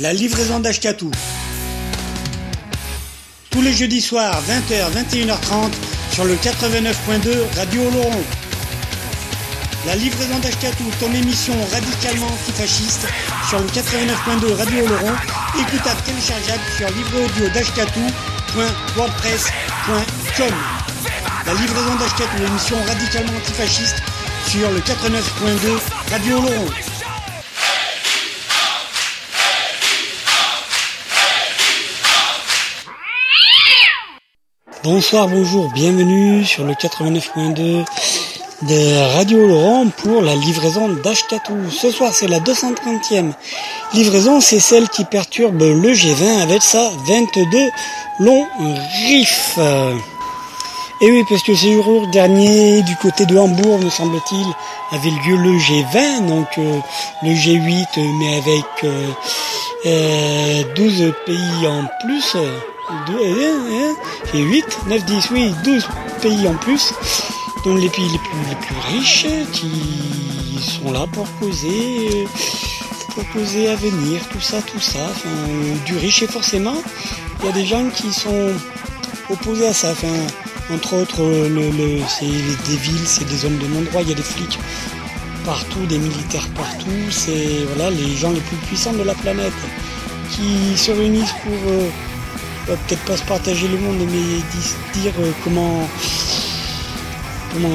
La livraison d'Ashkatou. Tous les jeudis soirs, 20h, 21h30, sur le 89.2 Radio Laurent. La livraison d'Ashkatou, ton émission radicalement antifasciste, sur le 89.2 Radio Laurent, écoutable téléchargeable sur livreaudio.wordpress.com. La livraison d'Ashkatou, l'émission radicalement antifasciste, sur le 89.2 Radio Laurent. Bonsoir, bonjour, bienvenue sur le 89.2 de Radio Laurent pour la livraison d'Ashkatou. Ce soir, c'est la 230e livraison, c'est celle qui perturbe le G20 avec sa 22 long riff. Et oui, parce que ces jours dernier, du côté de Hambourg, me semble-t-il, avait lieu le G20, donc euh, le G8, mais avec euh, 12 euh, pays en plus. 8, 9, 10, oui, 12 pays en plus, dont les pays les plus, les plus riches qui sont là pour causer, pour causer à venir, tout ça, tout ça, du riche et forcément, il y a des gens qui sont opposés à ça, entre autres, le, c'est des villes, c'est des zones de non-droit, il y a des flics partout, des militaires partout, c'est voilà, les gens les plus puissants de la planète qui se réunissent pour euh, peut-être pas se partager le monde, mais dire euh, comment comment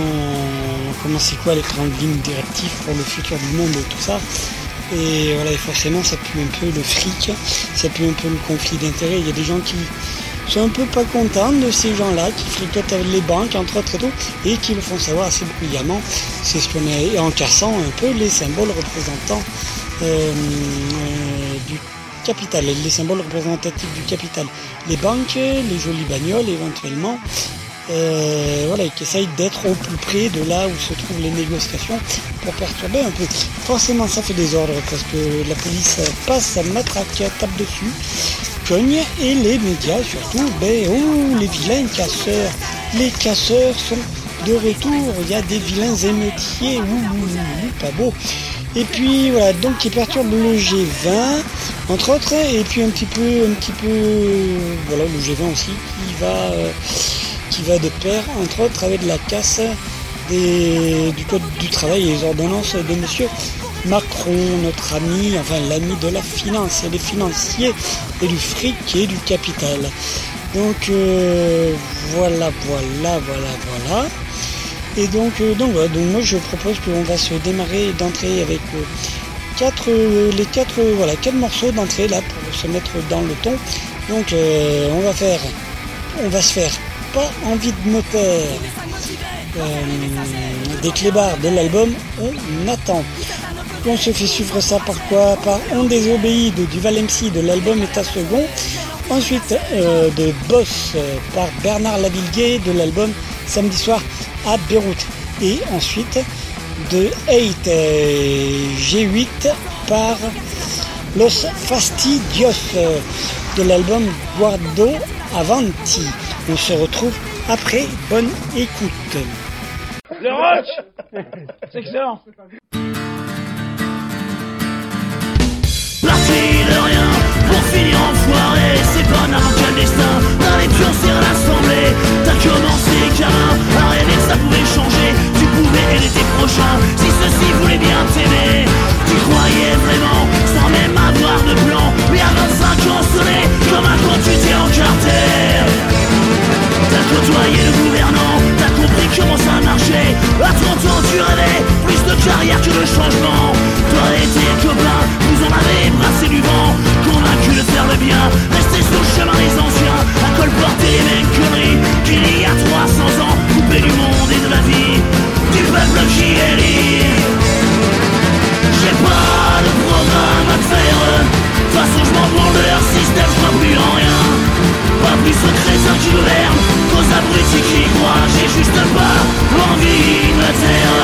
comment c'est quoi les grandes lignes directives pour le futur du monde et tout ça. Et voilà, forcément ça pue un peu le fric, ça pue un peu le conflit d'intérêts. Il y a des gens qui sont un peu pas contents de ces gens-là qui fricotent avec les banques, entre autres et tout, et qui le font savoir assez bruyamment. C'est ce qu'on a, en cassant un peu les symboles représentants euh, euh, du les symboles représentatifs du capital. Les banques, les jolies bagnoles éventuellement, euh, voilà, qui essayent d'être au plus près de là où se trouvent les négociations pour perturber un peu. Forcément, ça fait des ordres parce que la police passe à matraque, tape dessus, cogne, et les médias surtout, ben oh, les vilains casseurs. Les casseurs sont de retour, il y a des vilains émeutiers, ouh, pas beau. Et puis voilà, donc qui perturbe le G20, entre autres, et puis un petit peu, un petit peu, voilà, le G20 aussi, qui va, euh, qui va de pair, entre autres, avec la casse du code du travail et les ordonnances de monsieur Macron, notre ami, enfin l'ami de la finance et des financiers et du fric et du capital. Donc euh, voilà, voilà, voilà, voilà. Et donc, euh, donc, donc moi je propose qu'on va se démarrer d'entrée avec euh, quatre, les quatre, voilà, quatre morceaux d'entrée là pour se mettre dans le ton. Donc on va faire, on va se faire pas envie de moteur des clébards de l'album On attend. On se fait suivre ça par quoi? Par On désobéit de Duval MC de l'album État second. Ensuite de Boss par Bernard Lavillier de l'album Samedi soir à Beyrouth. Et ensuite de 8 G8 par Los Fastidios de l'album Guardo Avanti. On se retrouve après. Bonne écoute. Le rock C'est excellent Parti de rien pour finir en n'importe quel destin D'aller pioncer à l'assemblée. T'as commencé gamin à rêver que ça pouvait changer. Tu pouvais aider tes prochains Si ceux-ci voulaient bien t'aimer. Tu croyais vraiment sans même avoir de plan. Mais à 25 ans sonné comme un quand tu t'es encarté T'as côtoyé le gouvernant, t'as compris comment ça marchait. À 30 ans tu rêvais, plus de carrière que de changement. Toi et tes copains, vous en avez brassé du vent. Convaincu de faire le bien, rester sur le chemin des anciens. À colporter les mêmes conneries qu'il y a 300 ans. Coupé du monde et de la vie, du peuple qui est J'ai pas de programme à te faire. De toute façon je m'en leur système, je plus en rien pas plus ça qui gouverne qu'aux abrutis qui croient J'ai juste pas envie de me taire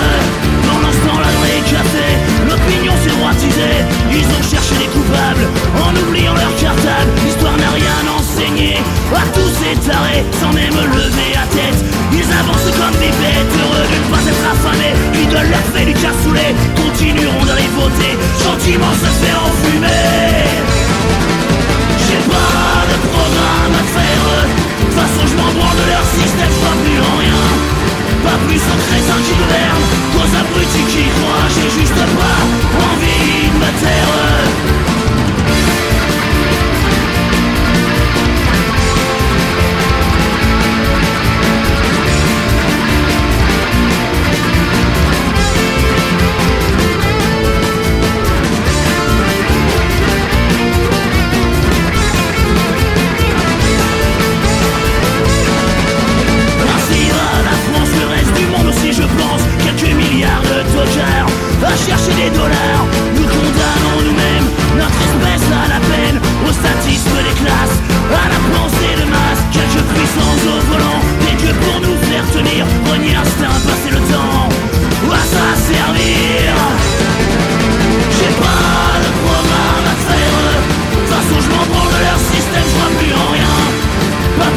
Dans l'instant la vraie café L'opinion s'est droitisée Ils ont cherché des coupables En oubliant leur cartable. L'histoire n'a rien enseigné. À tous ces tarés Sans même lever la tête. Ils avancent comme des bêtes Heureux de ne pas être affamés. Puis de leur fait du cassoulet. Continueront d'aller voter Gentiment se faire enfumer de toute façon je m'en branle de leur système, je plus en rien. Pas plus aux crétins qui gouvernent qu'aux abrutis qui croient J'ai juste pas envie de me taire quelques milliards de dollars à chercher des dollars. Nous condamnons nous-mêmes notre espèce à la peine, au statisme des classes, à la pensée de masse. Quelques puissances au volant, des que pour nous faire tenir, renier l'instinct, passer le temps, à ça servir? J'ai pas de programme à faire, de toute façon je m'en prends.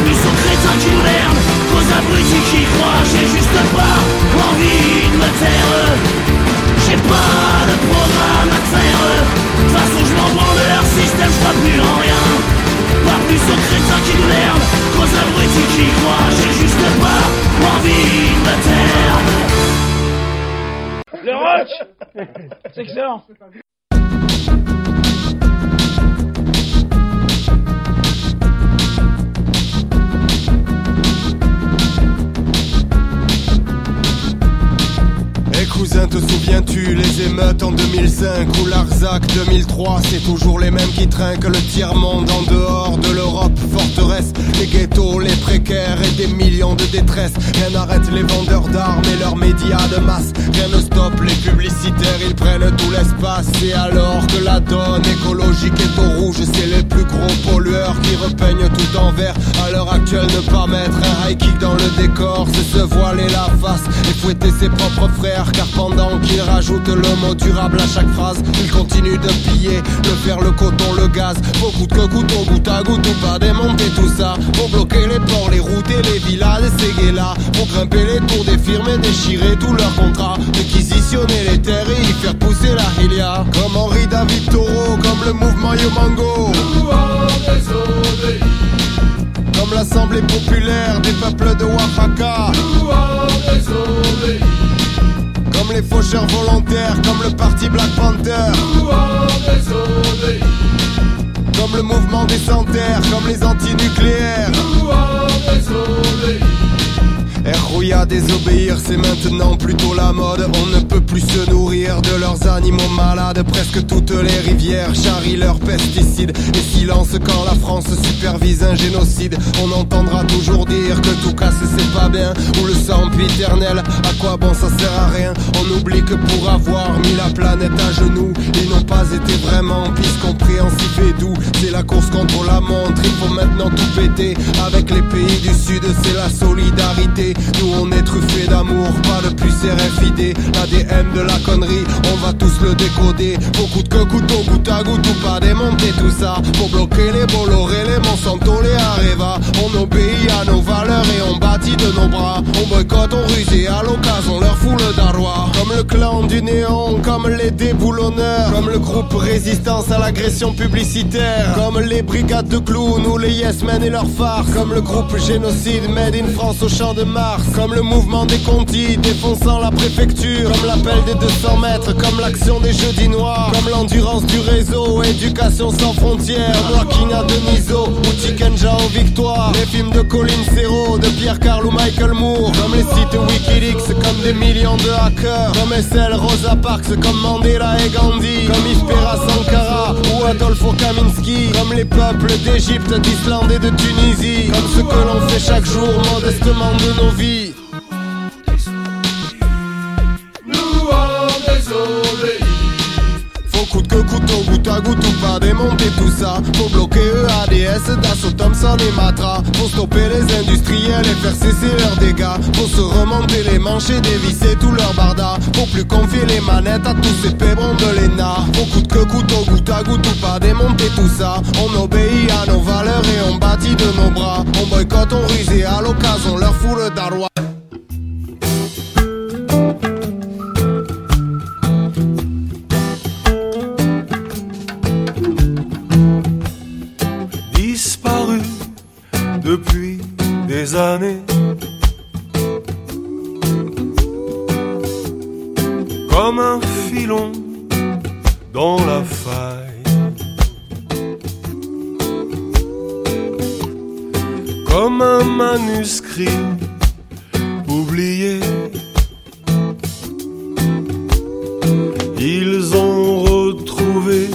Commission crétin qui nous merde Aux abrutis qui croient J'ai juste pas envie de me faire J'ai pas de programme à faire. De toute façon je m'en branle leur système Je crois plus en rien. Pas plus aux crétins qui nous merde Aux abrutis qui croient J'ai juste pas envie de me faire Le rock C'est excellent. Cousin, te souviens-tu les émeutes en 2005 ou l'Arzac 2003 C'est toujours les mêmes qui trinquent le tiers-monde en dehors de l'Europe? Forteresse, les ghettos, les précaires et des millions de détresse Rien n'arrête les vendeurs d'armes et leurs médias de masse. Rien ne stoppe les publicitaires, ils prennent tout l'espace. Et alors que la donne écologique est au rouge C'est les plus gros pollueurs qui repeignent tout en vert. À l'heure actuelle ne pas mettre un high kick dans le décor C'est se voiler la face et fouetter ses propres frères pendant qu'il rajoute le mot durable à chaque phrase, il continue de piller, de faire le coton, le gaz. Beaucoup de au goutte à goutte ou pas démonter tout ça. Pour bloquer les ports, les routes et les villas, les séguélas. Pour grimper les tours des firmes et déchirer tous leurs contrats. Réquisitionner les terres et y faire pousser la hilia. Comme Henri David Taureau, comme le mouvement Yomango. Comme l'Assemblée populaire des peuples de Oaxaca. Comme les faucheurs volontaires, comme le parti Black Panther. Comme le mouvement des terres, comme les antinucléaires. Rouya désobéir, c'est maintenant plutôt la mode. On ne peut plus se nourrir de leurs animaux malades. Presque toutes les rivières charrient leurs pesticides. Et silence quand la France supervise un génocide. On entendra toujours dire que tout casse c'est pas bien. Ou le sang éternel, à quoi bon ça sert à rien. On oublie que pour avoir mis la planète à genoux, ils n'ont pas été vraiment pis compréhensifs et doux. C'est la course contre la montre, il faut maintenant tout péter. Avec les pays du Sud, c'est la solidarité. Nous on est truffé d'amour, pas de plus RFID L'ADN de la connerie, on va tous le décoder. Beaucoup de que goutte à goutte ou pas démonter tout ça. Pour bloquer les Bolloré, les Monsanto, les Areva. On obéit à nos valeurs et on bâtit de nos bras. On boycotte, on ruse et à l'occasion on leur fout le darois Comme le clan du néon, comme les déboulonneurs. Comme le groupe résistance à l'agression publicitaire. Comme les brigades de clowns ou les yes men et leurs farces. Comme le groupe génocide made in France au champ de Mars Comme le mouvement des contis défonçant la préfecture Comme l'appel des 200 mètres, comme l'action des jeudis noirs Comme l'endurance du réseau, éducation sans frontières Walking à Deniso ou Tikenja aux victoires Les films de Colin Serrault, de Pierre Carl ou Michael Moore Comme les sites Wikileaks, comme des millions de hackers Comme SL Rosa Parks, comme Mandela et Gandhi Comme Ispera Sankara ou Adolfo Kaminski Comme les peuples d'Égypte, d'Islande et de Tunisie Comme ce que l'on fait chaque jour modestement de nos vie. Coûte que couteau, goutte à goutte ou pas démonter tout ça. Faut bloquer EADS, Dassault Thompson et Matra. Faut stopper les industriels et faire cesser leurs dégâts. Faut se remonter les manches et dévisser tout leur barda Faut plus confier les manettes à tous ces pébrons de l'ENA. Faut coûte que couteau, goutte à goutte ou pas démonter tout ça. On obéit à nos valeurs et on bâtit de nos bras. On boycotte, on ruse et à l'occasion on leur fout le années. Comme un filon dans la faille. Comme un manuscrit oublié. Ils ont retrouvé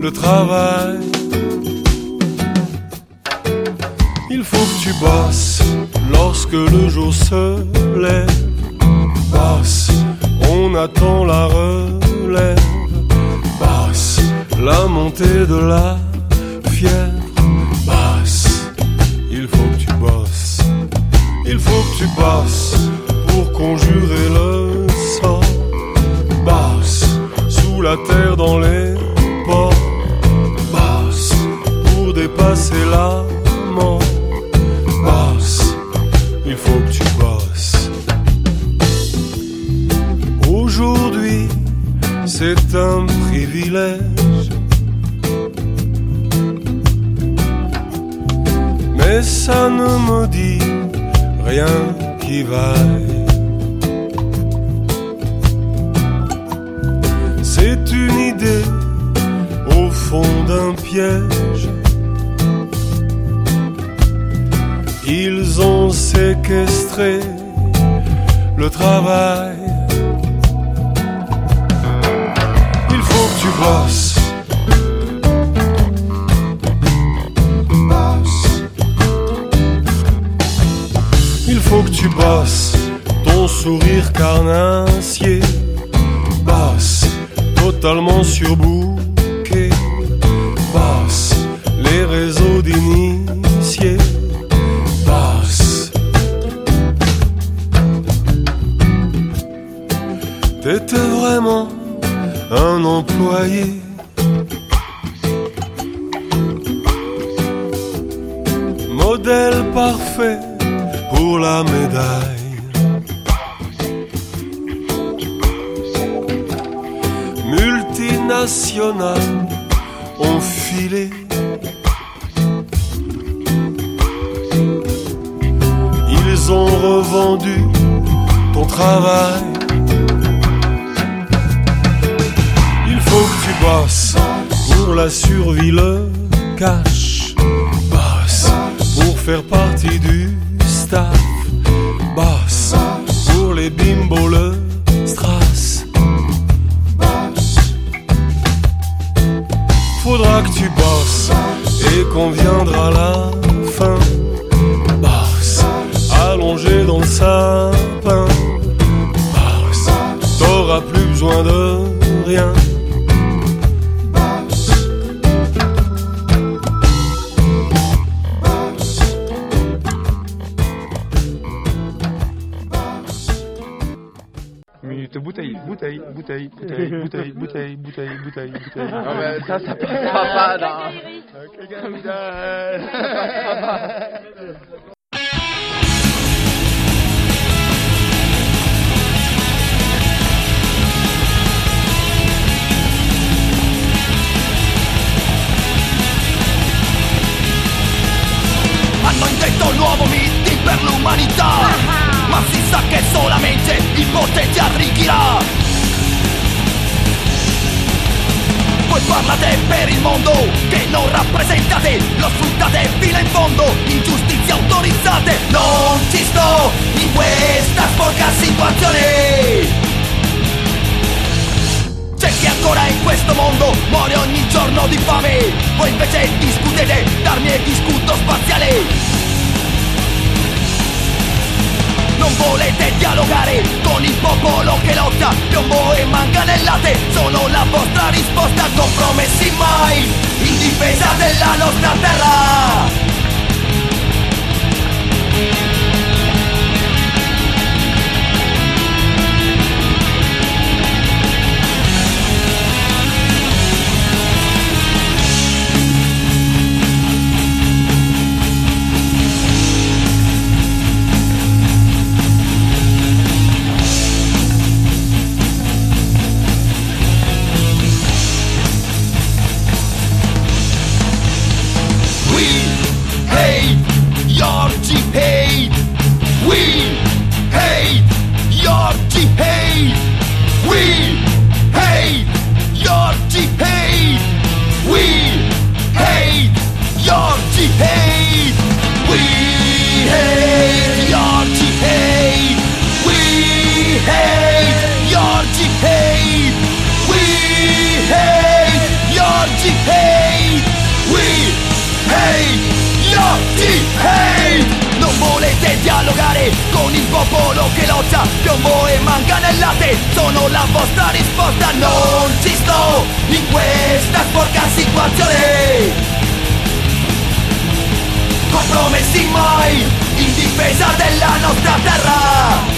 le travail. Bosses lorsque le jour se lève. Bosse, on attend la relève. Bosse, la montée de la fièvre. Bosse, il faut que tu bosses. Il faut que tu bosses pour conjurer le sort. Bosse, sous la terre dans les ports. Bosse, pour dépasser la c'est un privilège. Mais ça ne me dit rien qui vaille. C'est une idée au fond d'un piège. Ils ont séquestré le travail. lost parfait pour la médaille. Multinationales ont filé. Ils ont revendu ton travail. Il faut que tu bosses pour la survie, le cash. Faire partie du staff. Bosse pour les bimbos, le strass. Faudra que tu bosses et qu'on viendra la fin. Bosse allongé dans le sapin. Bosse t'auras plus besoin de bouteille, bouteille, bouteille, bouteille, bouteille, bouteille, bouteille, ah bouteille. Non, mais ça, ça passera pas, là. Hanno intento un nuovo meeting per l'umanità Ma si sa che solamente il potente arricchirà Voi parlate per il mondo che non rappresentate Lo sfruttate fino in fondo, ingiustizie autorizzate. Non ci sto in questa sporca situazione. C'è chi ancora in questo mondo muore ogni giorno di fame Voi invece discutete d'armi e di scudo spaziale Non volete dialogare con il popolo che lotta Piombo e manganellate sono la vostra risposta Compromessi mai in difesa della nostra terra lotta Piombo e manganellate sono la vostra risposta Non ci sto in questa sporca situazione. Compromessi mai in difesa della nostra terra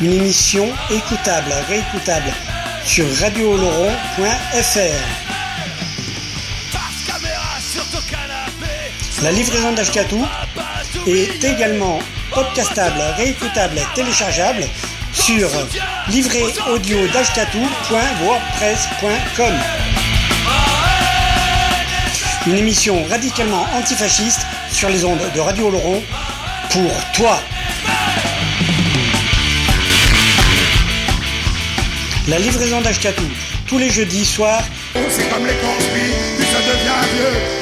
Une émission écoutable, réécoutable sur radiooloron.fr. La livraison d'Ashkatou est également podcastable, réécoutable, téléchargeable sur livréaudio.wordpress.com. Une émission radicalement antifasciste sur les ondes de Radio Oloron pour toi. La livraison d'Ashkatou, tous les jeudis soirs. C'est comme les conspires, plus ça devient vieux,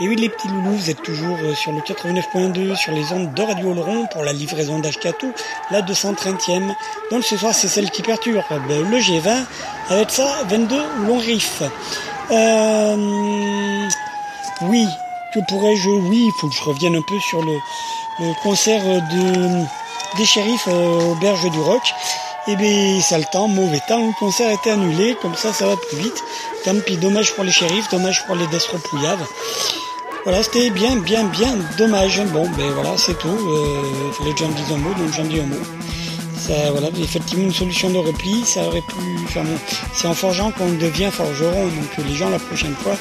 Et oui, les petits loulous, vous êtes toujours euh, sur le 89.2 sur les ondes de Radio Oloron pour la livraison d'Ashkatou, la 230e. Donc ce soir, c'est celle qui perturbe le G20 avec ça 22 long riff. Euh, oui, que pourrais-je Oui, il faut que je revienne un peu sur le, concert de, des shérifs euh, aux berges du Roc. Eh bien, ça temps, mauvais temps, le concert a été annulé, comme ça, ça va plus vite. Tant pis, dommage pour les shérifs, dommage pour les Destropouillaves. Voilà, c'était bien, bien, bien dommage. Bon, ben voilà, c'est tout. Euh, fallait que j'en dise un mot, donc j'en dis un mot. Ça, voilà, effectivement, une solution de repli, ça aurait pu. Enfin bon, c'est en forgeant qu'on devient forgeron, donc les gens la prochaine fois,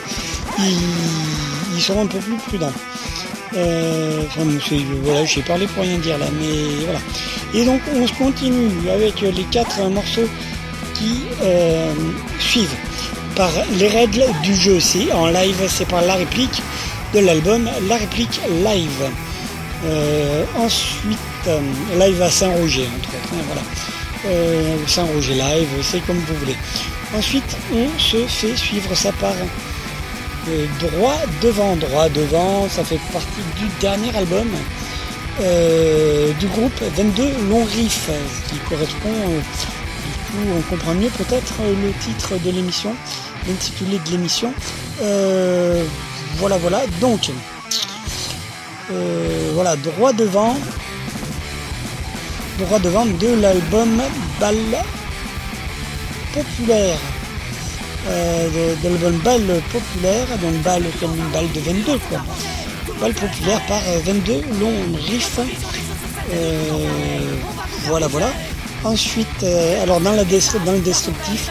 ils, ils seront un peu plus prudents. Euh, enfin, voilà, j'ai parlé pour rien dire là, mais voilà. Et donc, on se continue avec les quatre morceaux qui euh, suivent par les règles du jeu. C'est en live, c'est par la réplique de l'album La réplique live. Euh, ensuite, euh, live à Saint-Roger, entre autres. hein, voilà. Euh, Saint-Roger live, c'est comme vous voulez. Ensuite, on se fait suivre ça par droit devant. Droit devant, ça fait partie du dernier album du groupe 22 Long Riff, qui correspond, du coup, on comprend mieux peut-être le titre de l'émission, l'intitulé de l'émission. Euh, voilà, voilà. Donc, euh, voilà, droit devant, droit devant de l'album Balle populaire. Euh, de, l'album Balle populaire, donc balle comme une balle de 22 quoi. Balle populaire par euh, 22 long riff. Euh, voilà voilà. Ensuite, euh, alors dans, la dans le descriptif,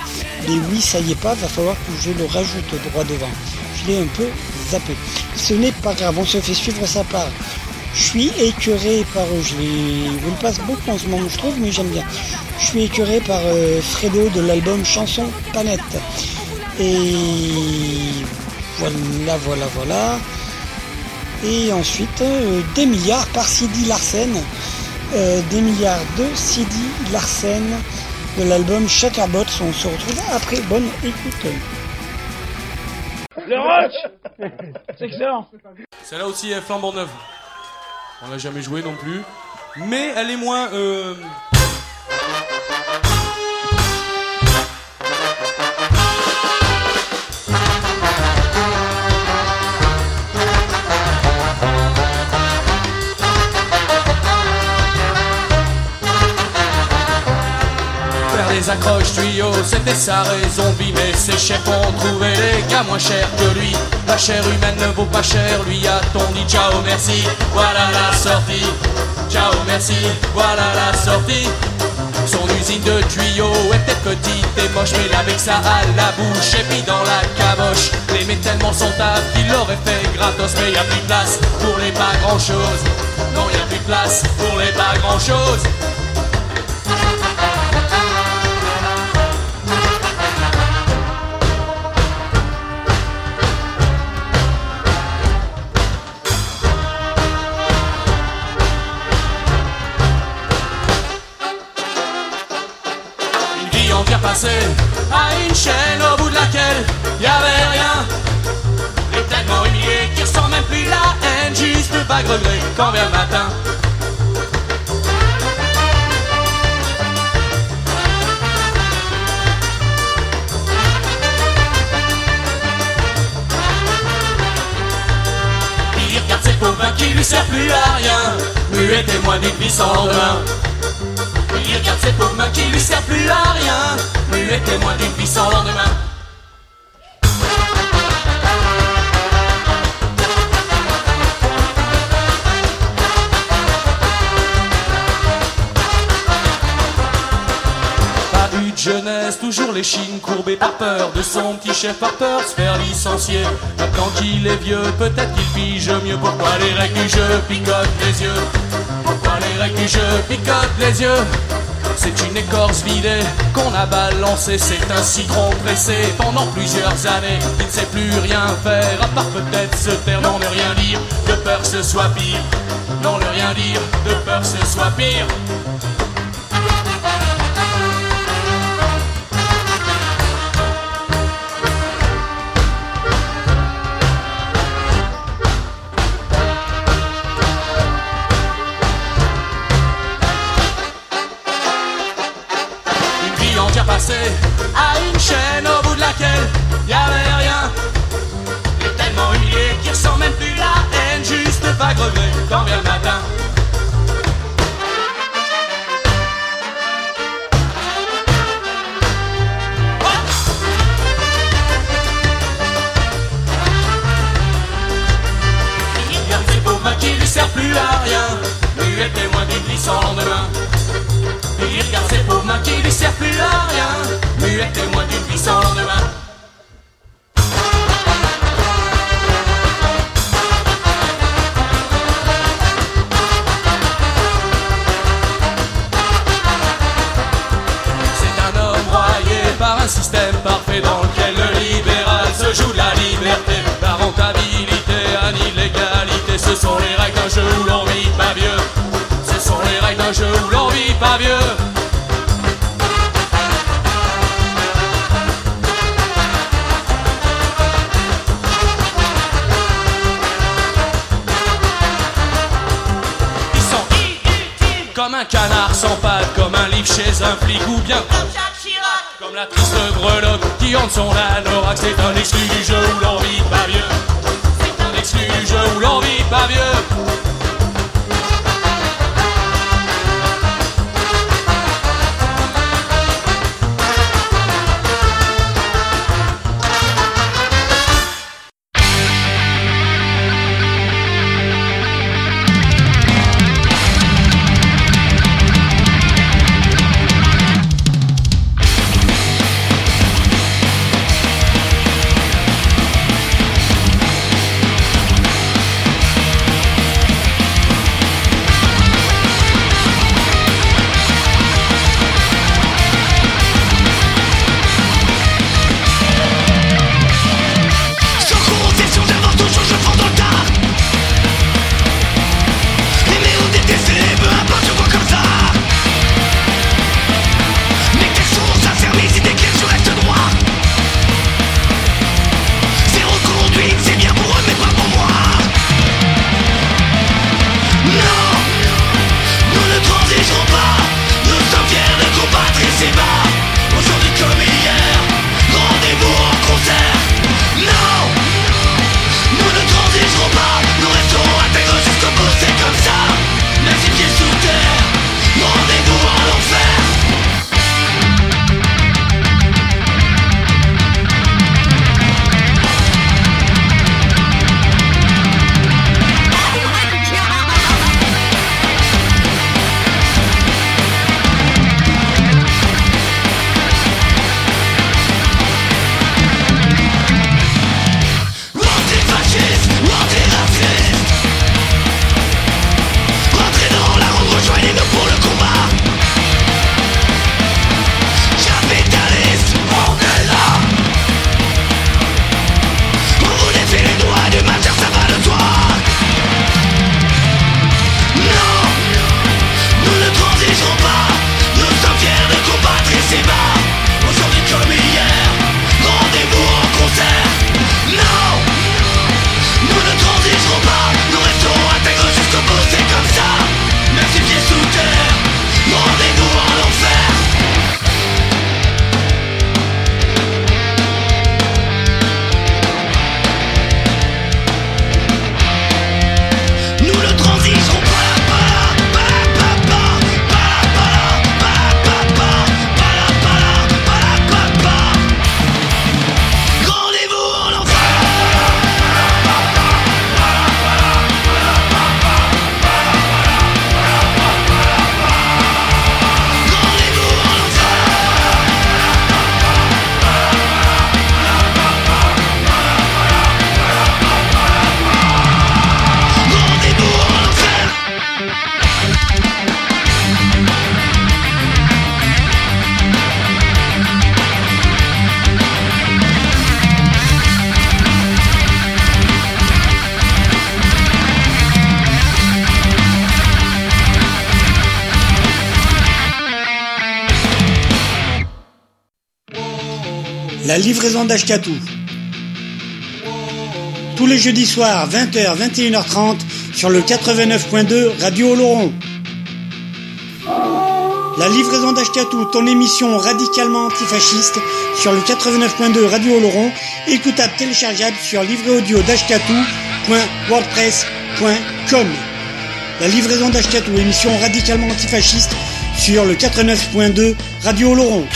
les oui ça y est pas, va falloir que je le rajoute droit devant. Je l'ai un peu zappé. Ce n'est pas grave, on se fait suivre ça par. Je suis écœuré par je les passe beaucoup en ce moment je trouve, mais j'aime bien. Je suis écœuré par euh, Fredo de l'album Chanson Panette. Et voilà, voilà, voilà. Et ensuite, euh, des milliards par Sidi Larsen. Euh, des milliards de Sidi Larsen de l'album Chatterbots. On se retrouve après. Bonne écoute. Le rock C'est excellent Celle-là aussi est flambant neuve. On l'a jamais joué non plus. Mais elle est moins. euh, les accroches tuyaux, c'était sa raison vie, mais ses chefs ont trouvé les gars moins chers que lui. La chair humaine ne vaut pas cher, lui a-t-on dit ciao merci, voilà la sortie. Ciao merci, voilà la sortie. Son usine de tuyaux est peut-être petite et moche, mais avec ça à la bouche et puis dans la caboche. L'aimait tellement son taf qu'il l'aurait fait gratos, mais y a plus de place pour les pas grand chose. Non, y a plus de place pour les pas grand chose. son petit chef par peur se faire licencier. Bah, Maintenant qu'il est vieux, peut-être qu'il pige mieux. Pourquoi les règles du jeu picotent les yeux? Pourquoi les règles du jeu picotent les yeux? C'est une écorce vidée qu'on a balancée, c'est un citron pressé pendant plusieurs années. Il ne sait plus rien faire, à part peut-être se taire, non, ne rien dire, de peur ce soit pire. Non, ne rien dire, de peur ce soit pire. Livraison d'Ashkatou. Tous les jeudis soirs, 20h, 21h30, sur le 89.2 Radio Oloron. La livraison d'Ashkatou, ton émission radicalement antifasciste, sur le 89.2 Radio Oloron, écoutable téléchargeable sur livréaudio.wordpress.com. La livraison d'Ashkatou, émission radicalement antifasciste, sur le 89.2 Radio Oloron.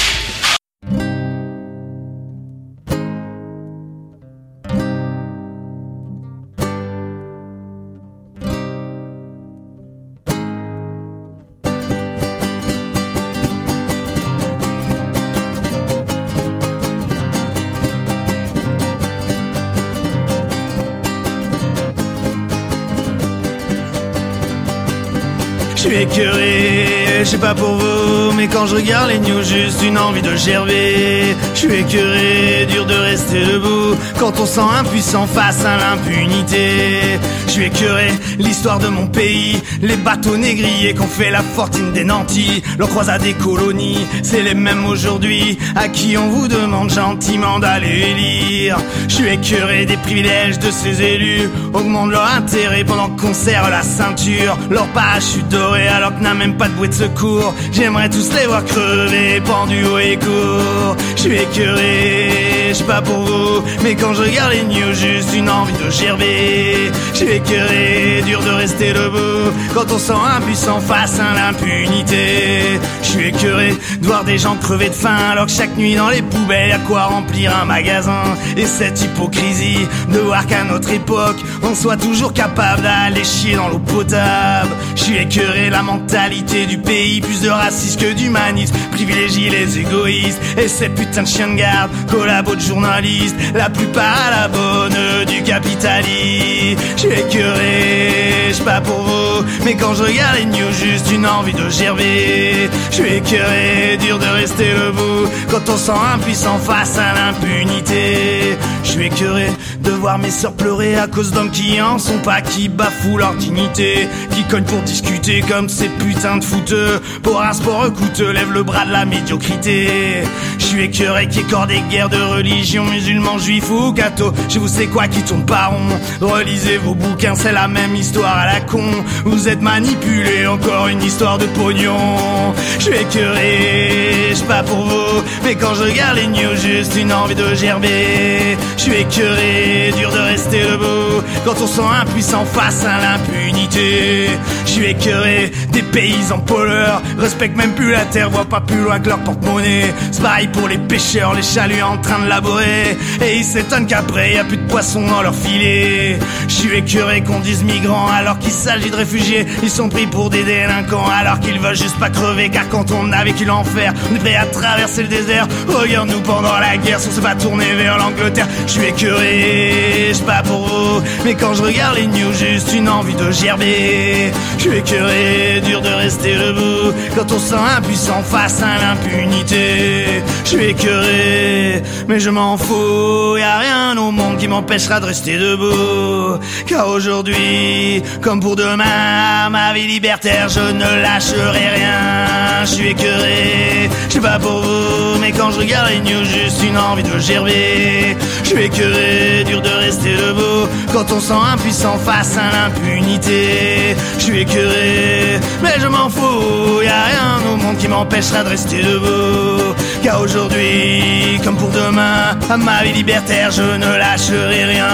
Pas pour vous, mais quand je regarde les news, juste une envie de gerber. Je suis écœuré, dur de rester debout, quand on sent impuissant face à l'impunité. Je suis écœuré, l'histoire de mon pays, les bateaux négriers qu'on fait la fortune des nantis, leur croisade des colonies, c'est les mêmes aujourd'hui, à qui on vous demande gentiment d'aller lire. Je suis écœuré des privilèges de ces élus, augmente leur intérêt pendant qu'on serre la ceinture, leur parachute doré alors que n'a même pas de bouée de secours. J'aimerais tous les voir crever, pendus. Je suis écœuré, je sais pas pour vous, mais quand je regarde les news, juste une envie de gerber. Suis écœuré, dur de rester debout, quand on sent impuissant face à l'impunité. Je suis écœuré de voir des gens crever de faim alors que chaque nuit dans les poubelles a quoi remplir un magasin. Et cette hypocrisie de voir qu'à notre époque, on soit toujours capable d'aller chier dans l'eau potable. Je suis la mentalité du pays, plus de racisme que d'humanisme, privilégie les égoïstes et ces putains de chiens de garde, collabos de journalistes, la la bonne du capitalisme. Écœuré, je pas pour vous, mais quand je regarde les news, juste une envie de gerber. Je suis écœuré, dur de rester debout, quand on sent impuissant face à l'impunité. Je suis écœuré de voir mes sœurs pleurer à cause d'hommes qui en sont pas, qui bafouent leur dignité, qui cognent pour discuter comme ces putains de fouteux. Pour un sport coûteux, lève le bras de la médiocrité. Je suis qui des guerres de religion, musulmans, juifs ou cathos. Je vous sais quoi qui tourne pas rond. Relisez vos bouquins, c'est la même histoire à la con. Vous êtes manipulés, encore une histoire de pognon. Je suis écœuré, je pas pour vous, mais quand je regarde les news, juste une envie de gerber. Je suis écœuré, dur de rester debout, quand on sent impuissant face à l'impunité. Je écœuré des paysans poleurs, respectent même plus la terre, voient pas plus loin que leur porte-monnaie. C'est pour les pêcheurs, les chaluts en train de laborer, et ils s'étonnent qu'après y a plus de poissons dans leur filet. Je écœuré qu'on dise migrants alors qu'il s'agit de réfugiés, ils sont pris pour des délinquants alors qu'ils veulent juste pas crever, car quand on a vécu l'enfer, on est prêt à traverser le désert. Regarde-nous pendant la guerre, si on s'est pas tourné vers l'Angleterre. Je suis écœuré, je pas pour vous, quand je regarde les news, juste une envie de gerber. Je suis écœuré, dur de rester debout, quand on sent impuissant face à l'impunité. Je suis écœuré, mais je m'en fous, y a rien au monde qui m'empêchera de rester debout. Car aujourd'hui, comme pour demain, ma vie libertaire, je ne lâcherai rien. Je suis écœuré, je sais pas pour vous, mais quand je regarde les news, juste une envie de gerber. Suis écœuré, dur de rester debout, quand on sent impuissant face à l'impunité. Je suis écœuré, mais je m'en fous, y a rien au monde qui m'empêchera de rester debout. Car aujourd'hui, comme pour demain, à ma vie libertaire, je ne lâcherai rien.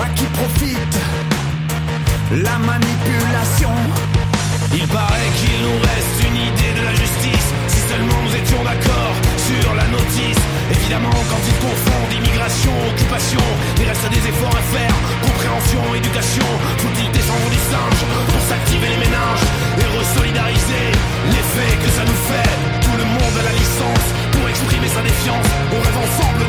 À qui profite la manipulation. Il paraît qu'il nous reste une idée de la justice, si seulement nous étions d'accord sur la notice. Évidemment, quand ils confondent immigration, occupation, il reste des efforts à faire. Compréhension, éducation, faut-il descendre du singe pour s'activer les méninges et resolidariser l'effet que ça nous fait? Tout le monde a la licence pour exprimer sa défiance. On rêve ensemble de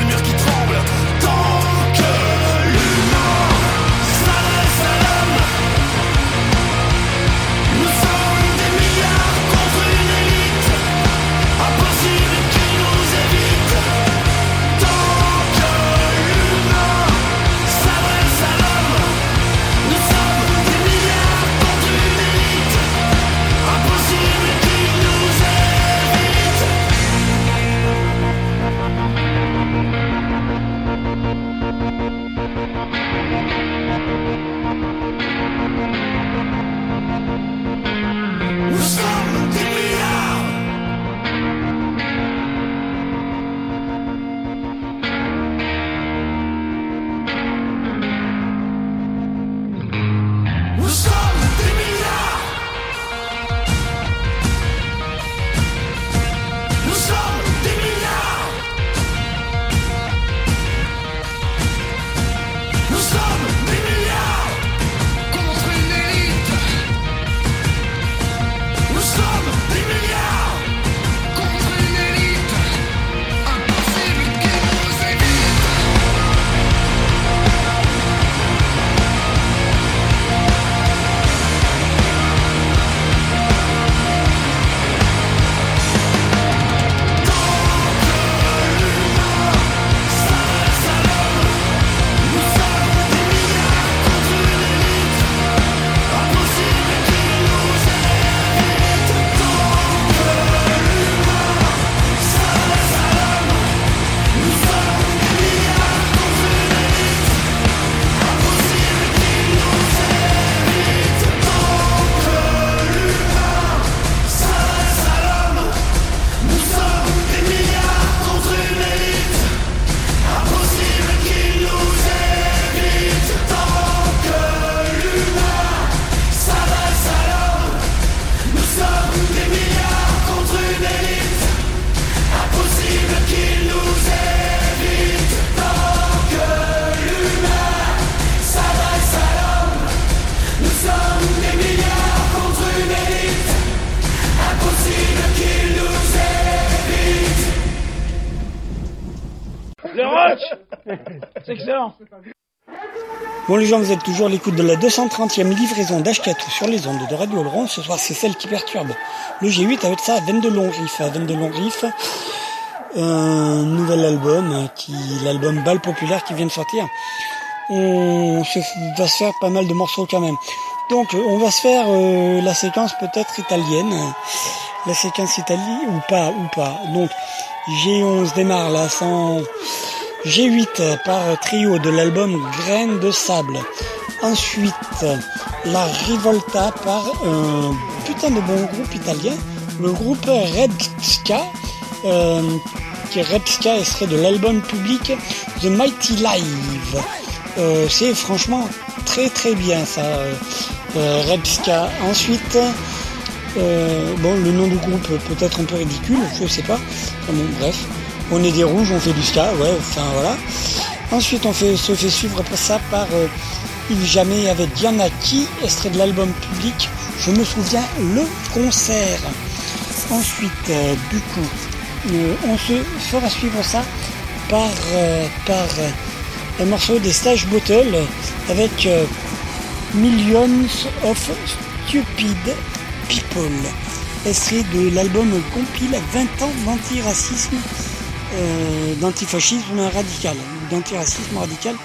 C'est excellent Bon les gens, vous êtes toujours à l'écoute de la 230e livraison d'Ashkatou sur les ondes de Radio Laurent. Ce soir, c'est celle qui perturbe le G8 avec ça, Veine de long riff. Veine de long riff, un nouvel album, qui l'album Bal Populaire qui vient de sortir. On se- va se faire pas mal de morceaux quand même. Donc on va se faire euh, la séquence peut-être italienne, la séquence Italie ou pas, ou pas. Donc G11 démarre là sans G8 par trio de l'album Graines de sable. Ensuite, la Rivolta par un putain de bon groupe italien, le groupe Repska, euh, qui extrait de l'album public The Mighty Live. Euh, c'est franchement très très bien ça, euh, euh, Repska. Ensuite, euh, bon, le nom du groupe peut-être un peu ridicule, je sais pas. Bref, on est des rouges, on fait du ska, ouais, enfin voilà. Ensuite, on se fait suivre après ça par euh, Il Jamais avec Diana Qui, extrait de l'album public. Je me souviens le concert. Ensuite, euh, du coup, euh, on se fera suivre ça par, euh, euh, un morceau des Stage Bottle avec euh, Millions of Stupid People, extrait de l'album compile 20 ans d'antiracisme, euh, d'antifascisme radical, d'antiracisme radical,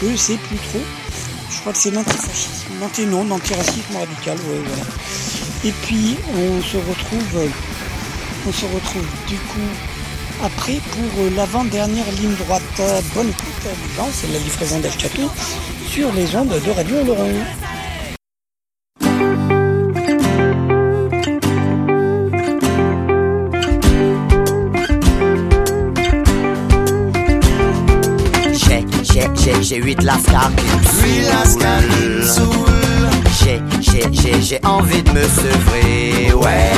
je ne sais plus trop. Je crois que c'est l'antifascisme, non, d'antiracisme radical, voilà. Et puis on se retrouve, on se retrouve du coup après pour l'avant-dernière ligne droite. Bonne écoute, c'est la livraison d'El sur les ondes de Radio Laurent. J'ai, j'ai, j'ai huit lascars. J'ai, j'ai, j'ai, j'ai envie de me sevrer, ouais.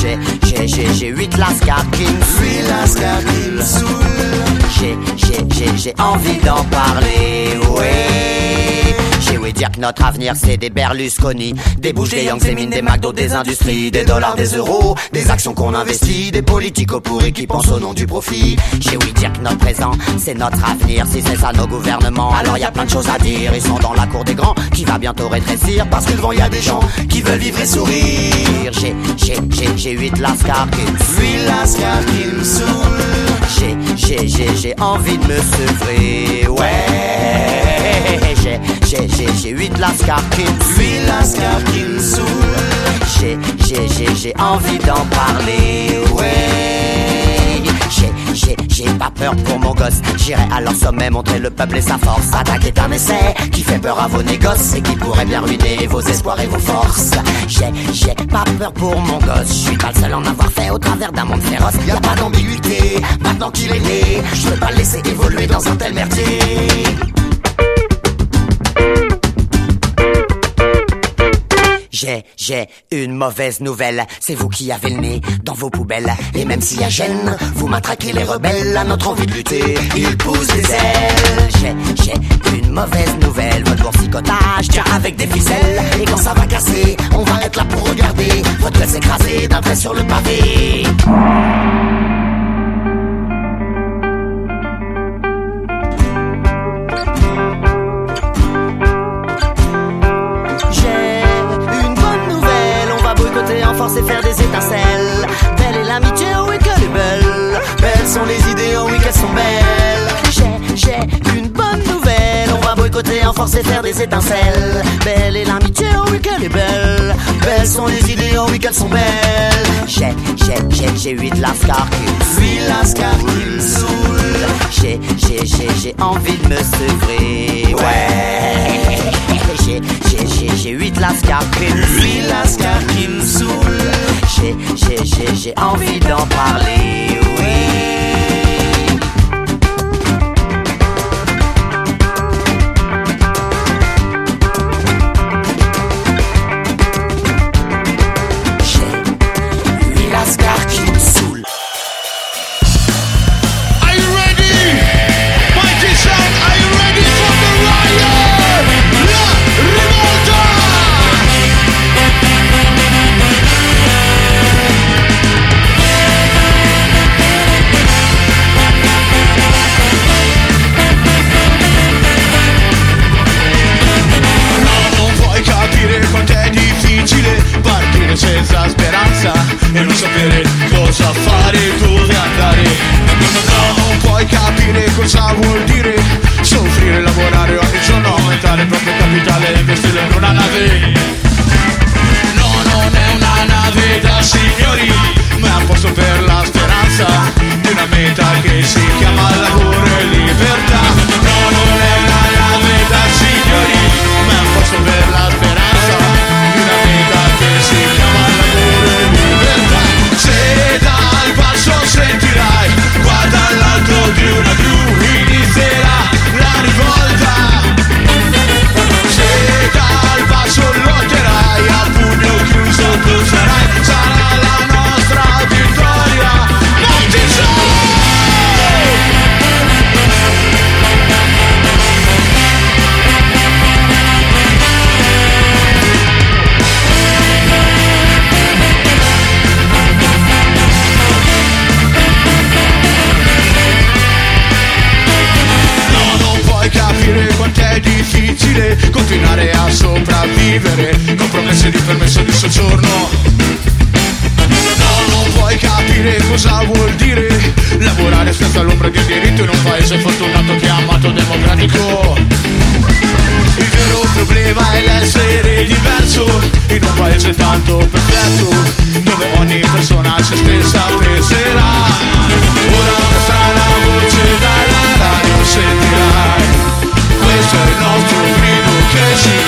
J'ai, j'ai, j'ai, j'ai huit lascars qui me saoulent. J'ai, j'ai, j'ai, j'ai envie d'en parler, ouais. J'ai ouï dire que notre avenir c'est des Berlusconi, des bouches, des Young, des mines, des McDo, des industries, des dollars, des euros, des actions qu'on investit, des politiques pourris qui pensent au nom du profit. J'ai ouï dire que notre présent c'est notre avenir, si c'est ça nos gouvernements, alors y a plein de choses à dire. Ils sont dans la cour des grands qui va bientôt rétrécir parce que devant y a des gens qui veulent vivre et sourire. J'ai, j'ai, j'ai, j'ai huit lascars qui me saoulent. qui me saoulent. J'ai, j'ai, j'ai, j'ai envie de me sevrer, ouais. J'ai, j'ai, j'ai, j'ai huit lascars qui me qui me saoulent. J'ai, j'ai, j'ai, j'ai envie d'en parler, ouais. J'ai, j'ai, j'ai pas peur pour mon gosse. J'irai à leur sommet montrer le peuple et sa force. Attaquer est un essai qui fait peur à vos négoces et qui pourrait bien ruiner vos espoirs et vos forces. J'ai, j'ai pas peur pour mon gosse. Je suis pas le seul en avoir fait au travers d'un monde féroce. Y a pas d'ambiguïté. Maintenant qu'il est né, je veux pas le laisser évoluer dans un tel merdier. J'ai, j'ai une mauvaise nouvelle. C'est vous qui avez le nez dans vos poubelles. Et même s'il y a gêne, vous matraquez les rebelles. À notre envie de lutter, ils poussent les ailes. J'ai, j'ai une mauvaise nouvelle. Votre boursicotage tient avec des ficelles. Et quand ça va casser, on va être là pour regarder. Votre gueule s'écraser d'un trait sur le pavé. Et faire des étincelles. Belle est l'amitié, oui qu'elle est belle. Belles sont les idées, oh oui qu'elles sont belles. J'ai, j'ai une bonne nouvelle, on va boycotter en force et faire des étincelles. Belle est l'amitié, oh oui qu'elle est belle. Belles sont les idées, oh oui qu'elles sont belles. J'ai, j'ai, j'ai, j'ai huit lascars qui me Huit lascars qui me. J'ai, j'ai, j'ai, j'ai envie de me sevrer, ouais. J'ai, j'ai, j'ai, j'ai huit lascars qui me Huit lascars qui me saoulent. J'ai, j'ai, j'ai, j'ai envie d'en parler, oui. Sapere cosa fare, dove andare. No, non puoi capire cosa vuol dire soffrire, lavorare ogni giorno, aumentare il proprio capitale e investirlo in una nave. No, non è una nave da signori, ma è un posto per la speranza di una meta che si chiama lavoro e libertà. No, non è una nave da signori, paese fortunato chiamato democratico. Il vero problema è l'essere diverso In un paese tanto perfetto Dove ogni persona se stessa penserà Ora una strana voce dalla radio sentirai Questo è il nostro grido che si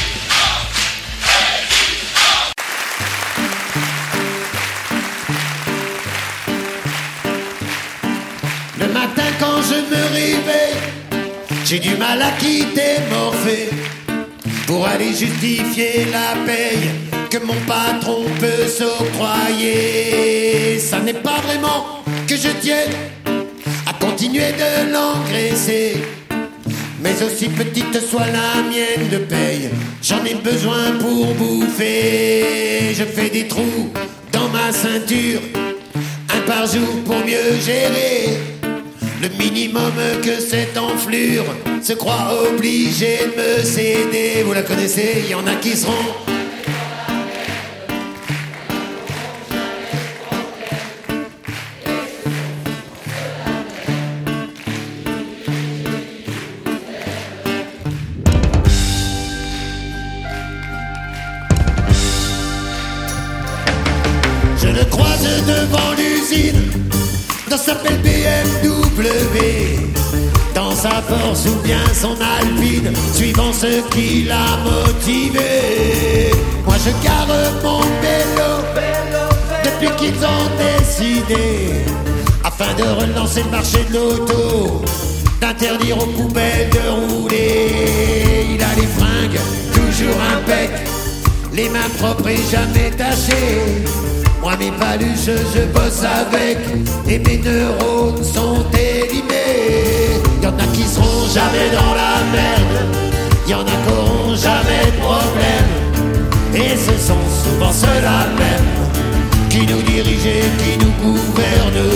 J'ai du mal à quitter Morphée pour aller justifier la paye que mon patron peut s'octroyer. Ça n'est pas vraiment que je tienne à continuer de l'engraisser. Mais aussi petite soit la mienne de paye, j'en ai besoin pour bouffer. Je fais des trous dans ma ceinture, un par jour pour mieux gérer. Le minimum que cette enflure se croit obligé de me céder. Vous la connaissez, il y en a qui seront. Je le croise devant l'usine dans sa belle BMW, dans sa force ou bien son alpine, suivant ce qui l'a motivé. Moi je gare mon vélo depuis qu'ils ont décidé, afin de relancer le marché de l'auto, d'interdire aux poubelles de rouler. Il a les fringues toujours impec, les mains propres et jamais tachées. Moi mes paluches je bosse avec et mes neurones sont élimés. Y en a qui seront jamais dans la merde, y en a qui auront jamais de problème. Et ce sont souvent ceux-là même qui nous dirigent et qui nous gouvernent.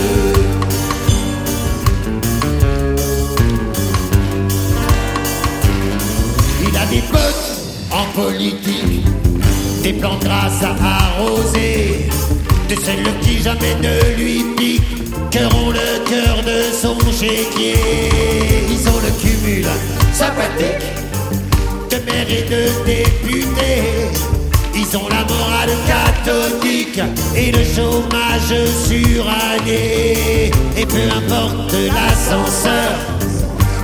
Il a des potes en politique, des plans de grâce à arroser, de celle qui jamais ne lui piqueront le cœur de son chéquier. Ils ont le cumul sympathique de maire et de député. Ils ont la morale catholique et le chômage suranné. Et peu importe l'ascenseur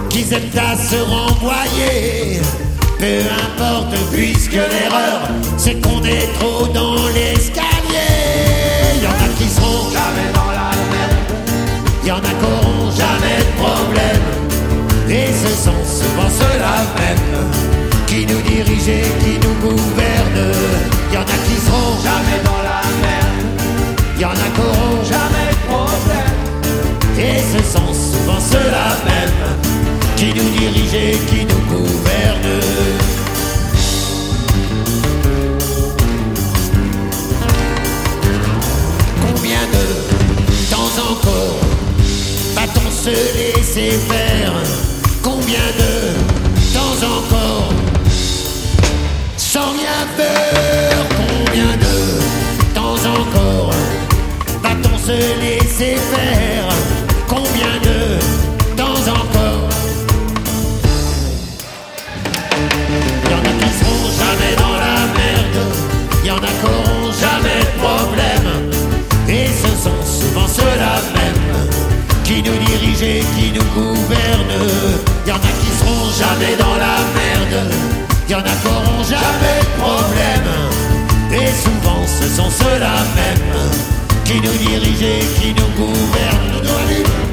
qu'ils aiment à se renvoyer. Peu importe puisque l'erreur c'est qu'on est trop dans l'escalier qui seront jamais dans la merde. Y en a qui auront jamais de problème. Et ce sont souvent ceux-là même qui nous dirigent et qui nous gouvernent. Y en a qui seront jamais dans la merde. Y en a qui auront jamais de problème. Et ce sont souvent ceux-là même qui nous dirigent et qui laisser faire. Combien de t'es dans la merde. Y'en a qui auront jamais de problème. Et souvent ce sont ceux-là même qui nous dirigent et qui nous gouvernent. Nous,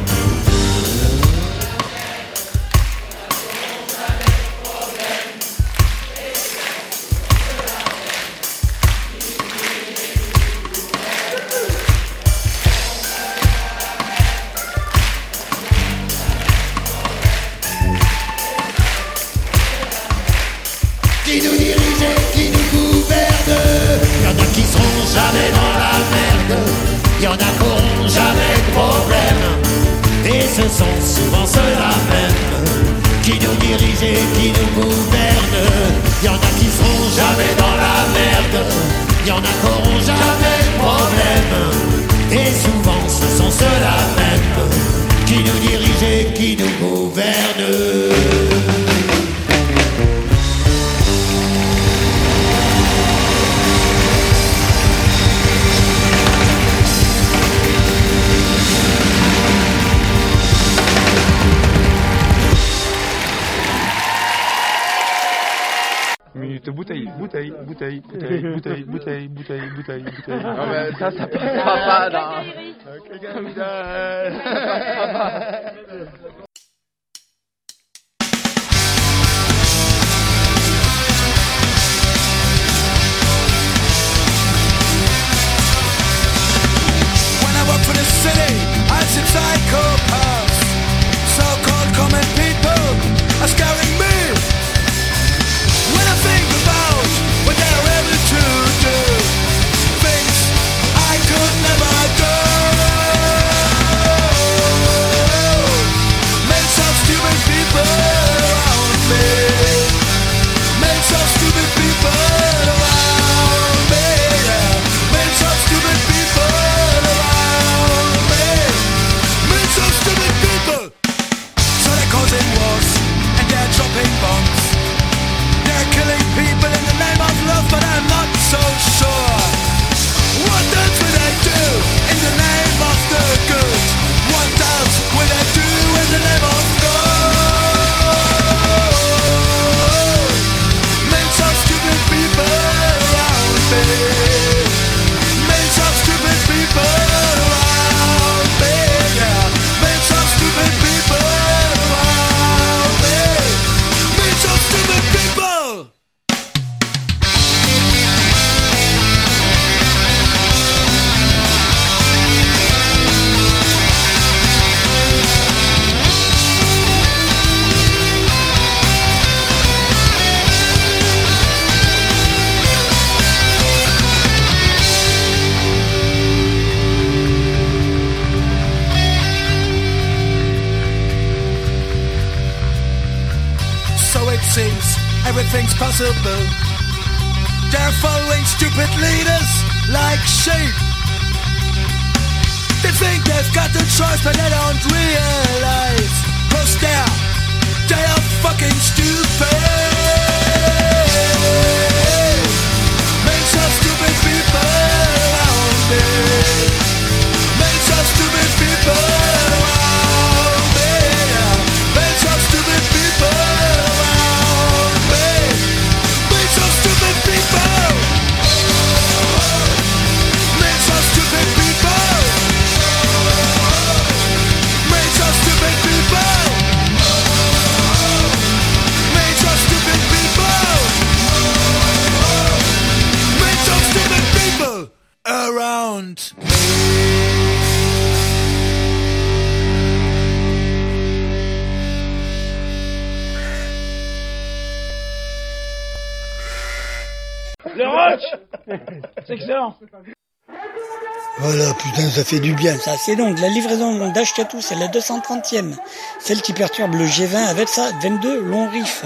Voilà, putain, ça fait du bien, ça. C'est donc la livraison d'Ashkatou, c'est la 230e. Celle qui perturbe le G20 avec sa 22 long riff.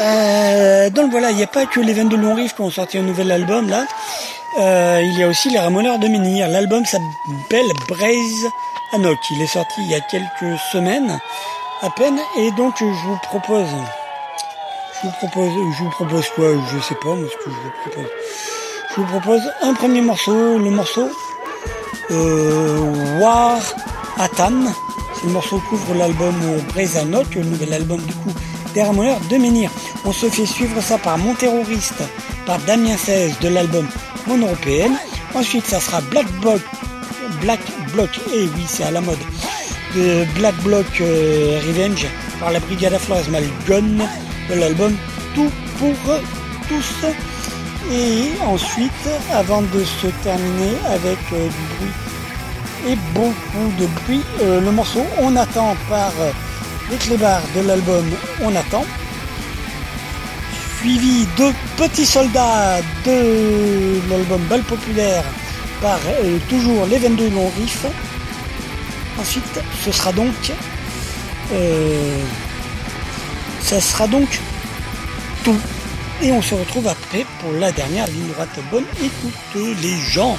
Euh, donc voilà, il n'y a pas que les 22 long riff qui ont sorti un nouvel album, là. Euh, il y a aussi les Ramoneurs de Menhir. L'album s'appelle Braise Anok. Il est sorti il y a quelques semaines, à peine. Et donc, je vous propose... Je vous propose, quoi? Je sais pas, ce que je vous propose. Je vous propose un premier morceau, le morceau euh, War Atam. Ce morceau couvre l'album euh, Brezanok, le nouvel album du coup des Ramoneurs de Menhir. On se fait suivre ça par Mon Terroriste, par Damien 16 de l'album Mon Européenne. Ensuite, ça sera Black Block, Black Block, et oui, c'est à la mode, de Black Block euh, Revenge par la Brigade Flores Malgon de l'album Tout pour tous. Et ensuite, avant de se terminer avec euh, du bruit et beaucoup de bruit, euh, le morceau On attend par euh, les clébards de l'album On attend, suivi de Petits soldats de l'album Balle populaire par toujours les 22 longs riffs. Ensuite, ce sera donc ça sera donc tout. Et on se retrouve après pour la dernière ligne droite. Bonne écoute les gens.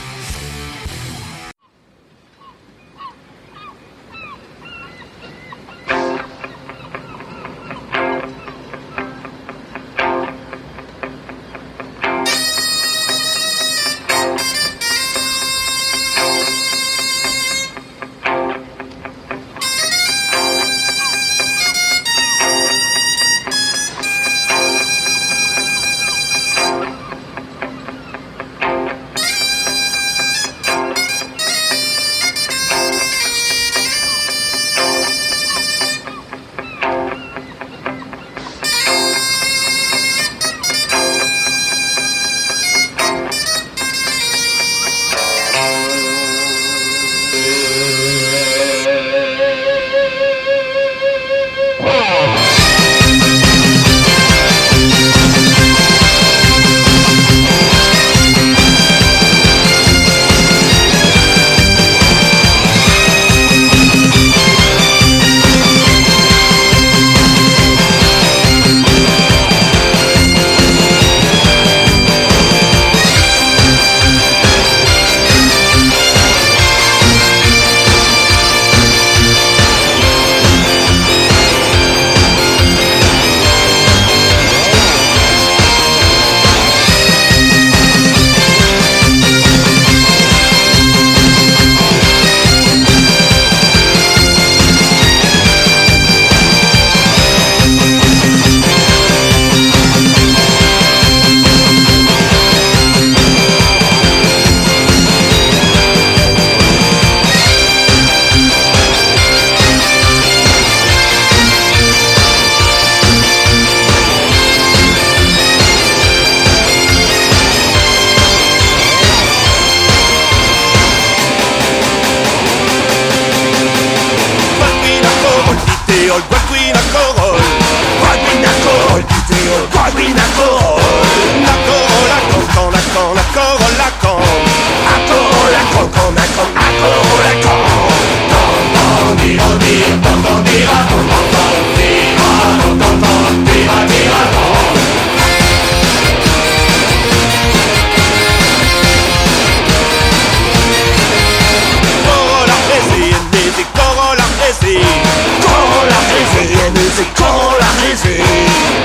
con la rese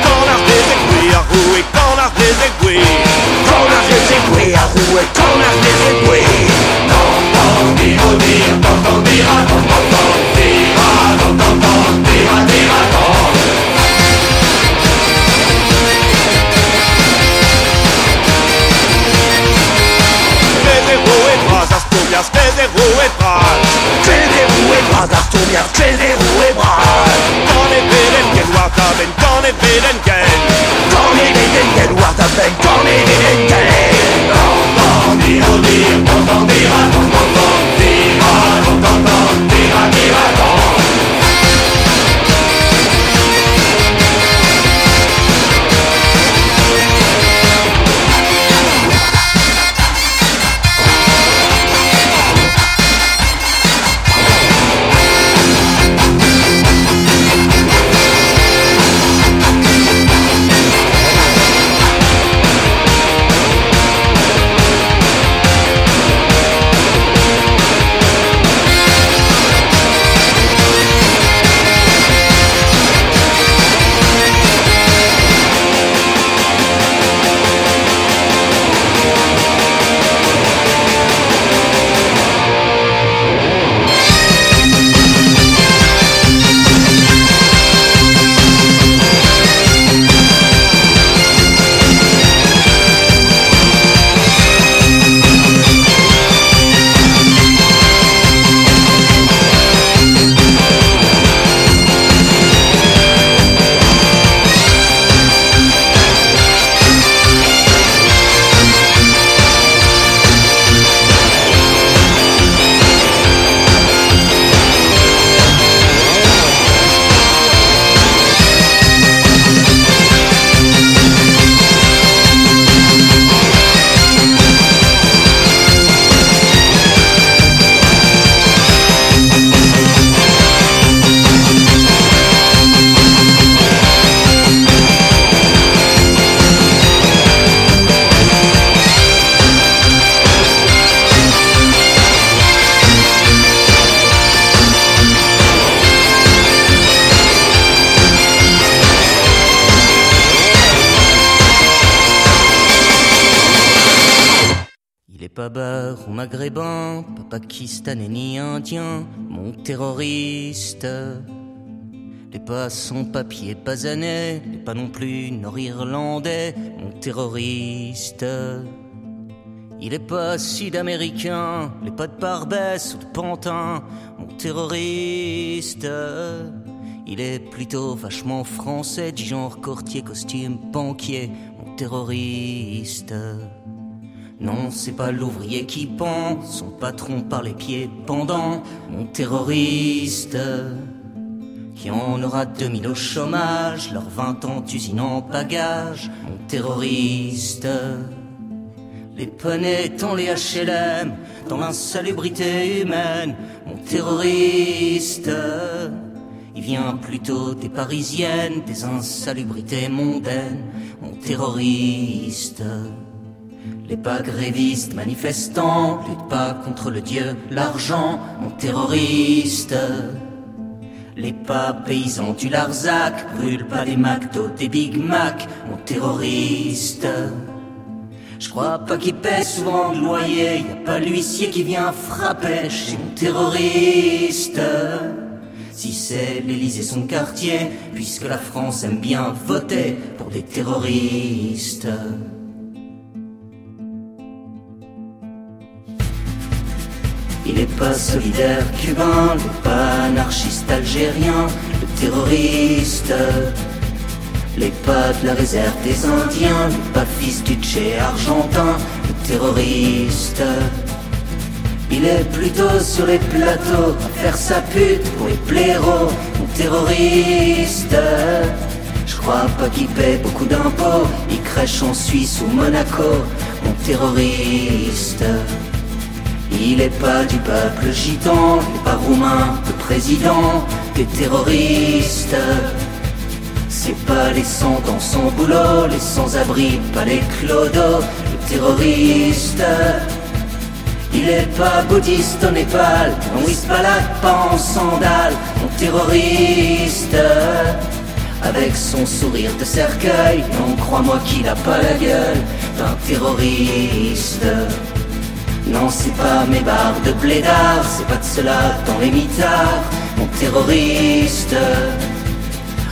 Con la rese qui a rue Con la rese qui Con la rese qui a rue Con la rese qui T'entendira, dire, t'entendira, t'entendira, t'entendira, dira, t'entendira Federu e bras, Federu e bras, Asturias, Federu e bras. Bedenken, Wartaben, dans les Bedenken Dans les Bedenken, Wartaben, dans les Bedenken Dans, dans, dira, dira, dans, sans papier, pas années, les pas non plus nord-irlandais, mon terroriste. Il est pas sud-américain, les pas de Barbès ou de Pantin, mon terroriste. Il est plutôt vachement français, du genre courtier, costume, banquier, mon terroriste. Non, c'est pas l'ouvrier qui pend, son patron par les pieds pendant, mon terroriste. Qui en aura 2000 au chômage, leurs 20 ans d'usine en bagage, mon terroriste. Les poneys dans les HLM, dans l'insalubrité humaine, mon terroriste. Il vient plutôt des parisiennes, des insalubrités mondaines, mon terroriste. Les pas grévistes manifestants luttent pas contre le dieu, l'argent, mon terroriste. Les pas paysans du Larzac brûlent pas des McDo, des Big Mac, mon terroriste. Je crois pas qu'il paie souvent de loyer, y a pas l'huissier qui vient frapper chez mon terroriste. Si c'est l'Élysée son quartier, puisque la France aime bien voter pour des terroristes. Il est pas solidaire cubain, le pas anarchiste algérien, le terroriste. Les pas de la réserve des Indiens, le pas fils du Tché argentin, le terroriste. Il est plutôt sur les plateaux à faire sa pute pour les blaireaux, mon terroriste. Je crois pas qu'il paie beaucoup d'impôts, il crèche en Suisse ou Monaco, mon terroriste. Il est pas du peuple gitan, pas roumain, le président des terroristes. C'est pas les sans dans son boulot, les sans-abri, pas les clodos, les terroristes. Il est pas bouddhiste au Népal, non il se balade pas en sandales, mon terroriste. Avec son sourire de cercueil, non crois-moi qu'il a pas la gueule d'un terroriste. Non, c'est pas mes barres de blédard, c'est pas de cela dans les mitards, mon terroriste.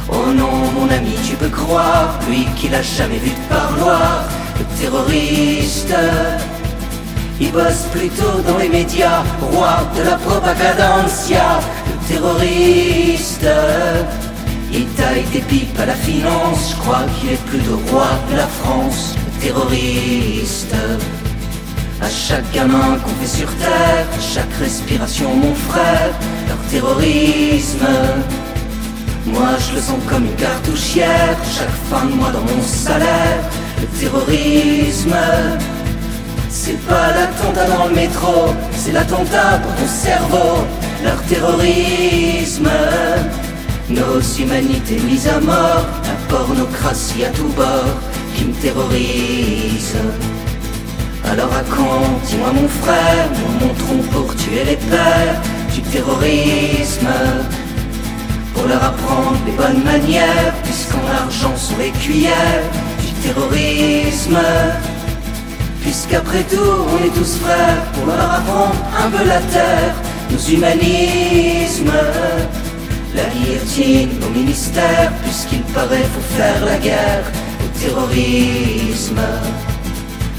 Oh non, mon ami, tu peux croire, lui qui l'a jamais vu de parloir, le terroriste. Il bosse plutôt dans les médias, roi de la propagancia, le terroriste. Il taille des pipes à la finance, je crois qu'il est plus de roi que la France, le terroriste. À chaque gamin qu'on fait sur terre, chaque respiration mon frère, leur terrorisme. Moi je le sens comme une cartouchière, chaque fin de mois dans mon salaire, le terrorisme. C'est pas l'attentat dans le métro, c'est l'attentat pour ton cerveau, leur terrorisme. Nos humanités mises à mort, la pornocratie à tout bord qui me terrorise. Alors dis-moi mon frère, nous montrons pour tuer les pères du terrorisme. Pour leur apprendre les bonnes manières, puisqu'en argent sont les cuillères du terrorisme. Puisqu'après tout, on est tous frères, pour leur apprendre un peu la terre, nos humanismes. La guillotine au ministère, puisqu'il paraît faut faire la guerre au terrorisme.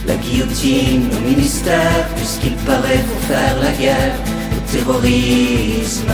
La guillotine au ministère, puisqu'il paraît faut faire la guerre au terrorisme.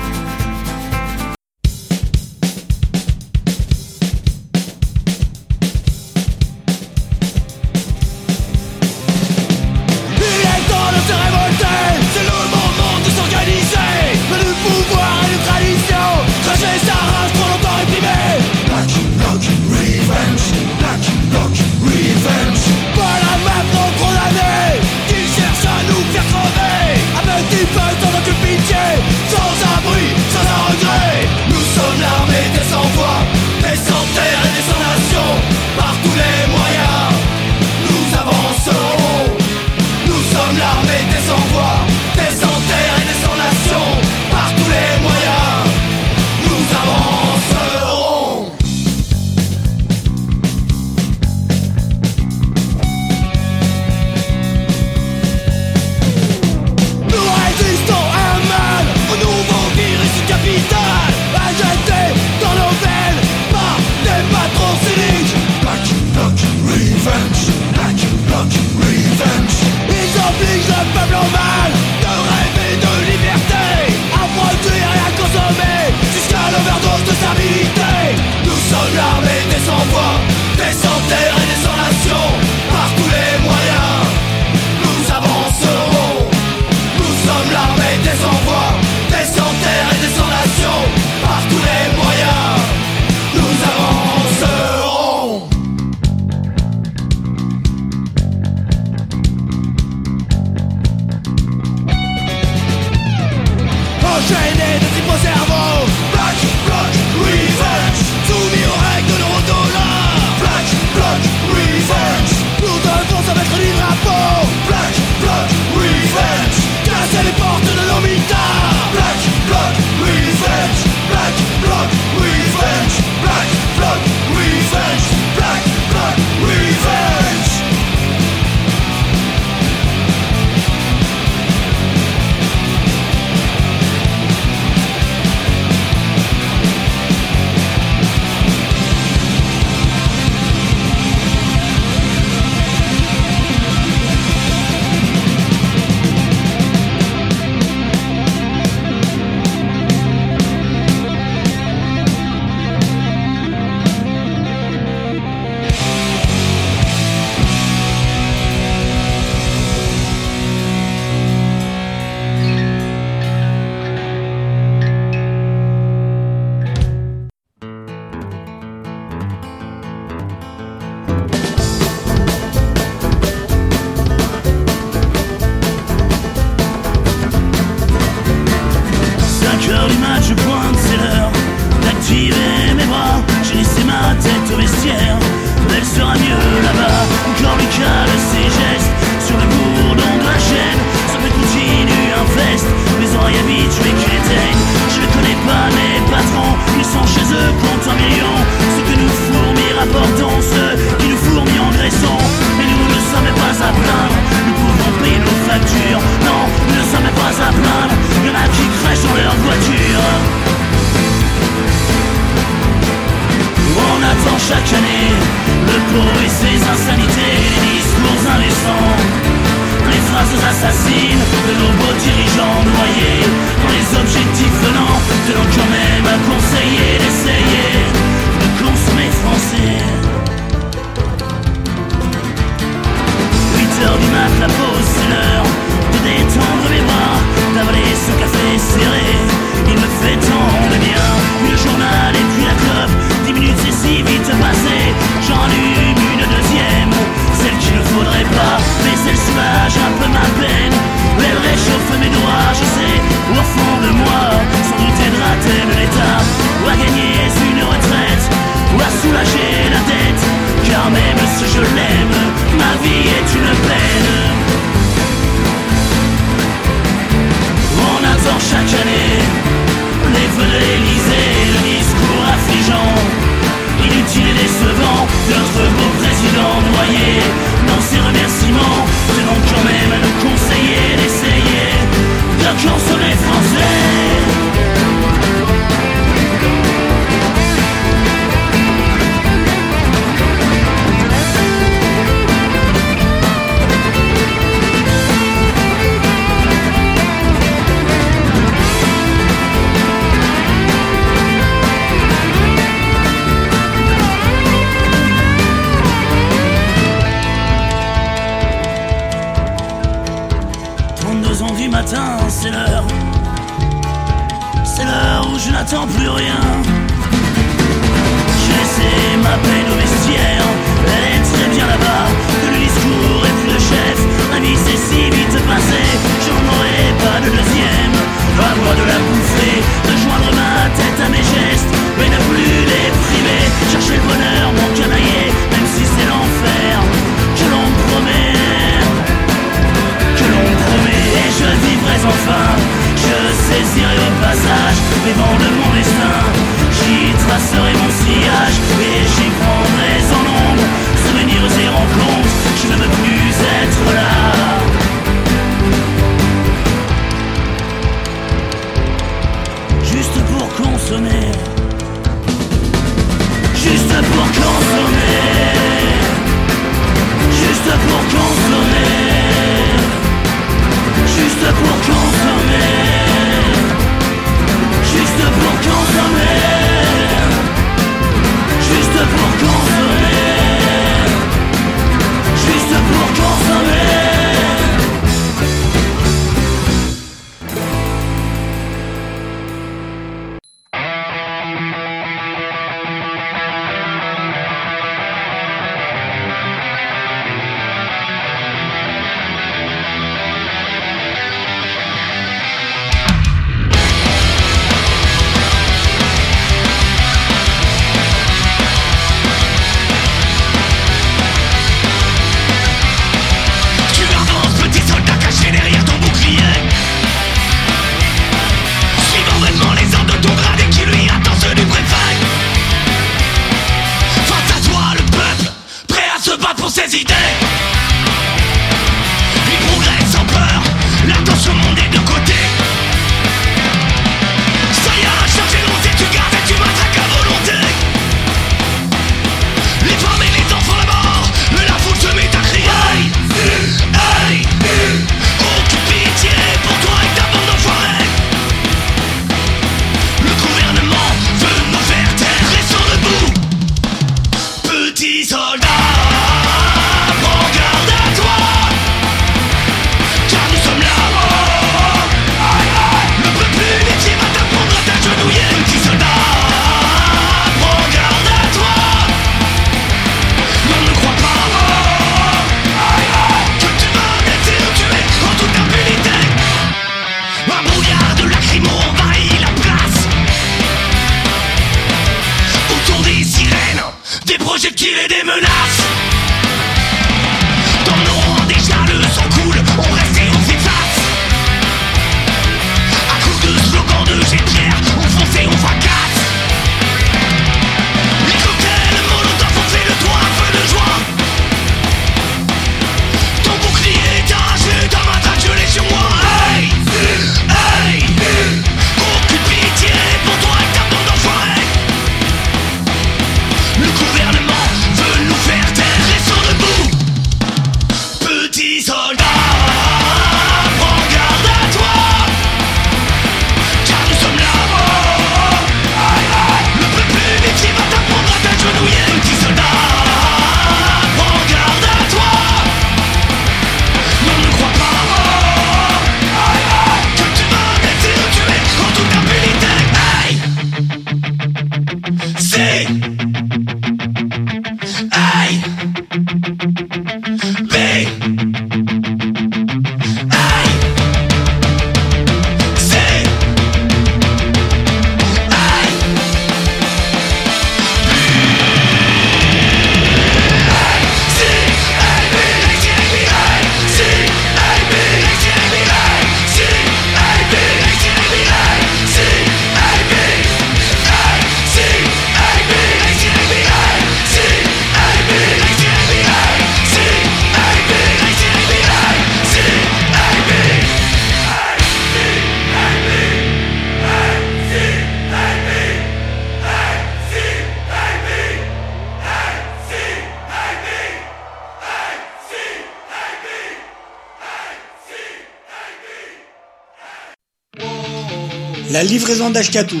Livraison d'Ashkatou.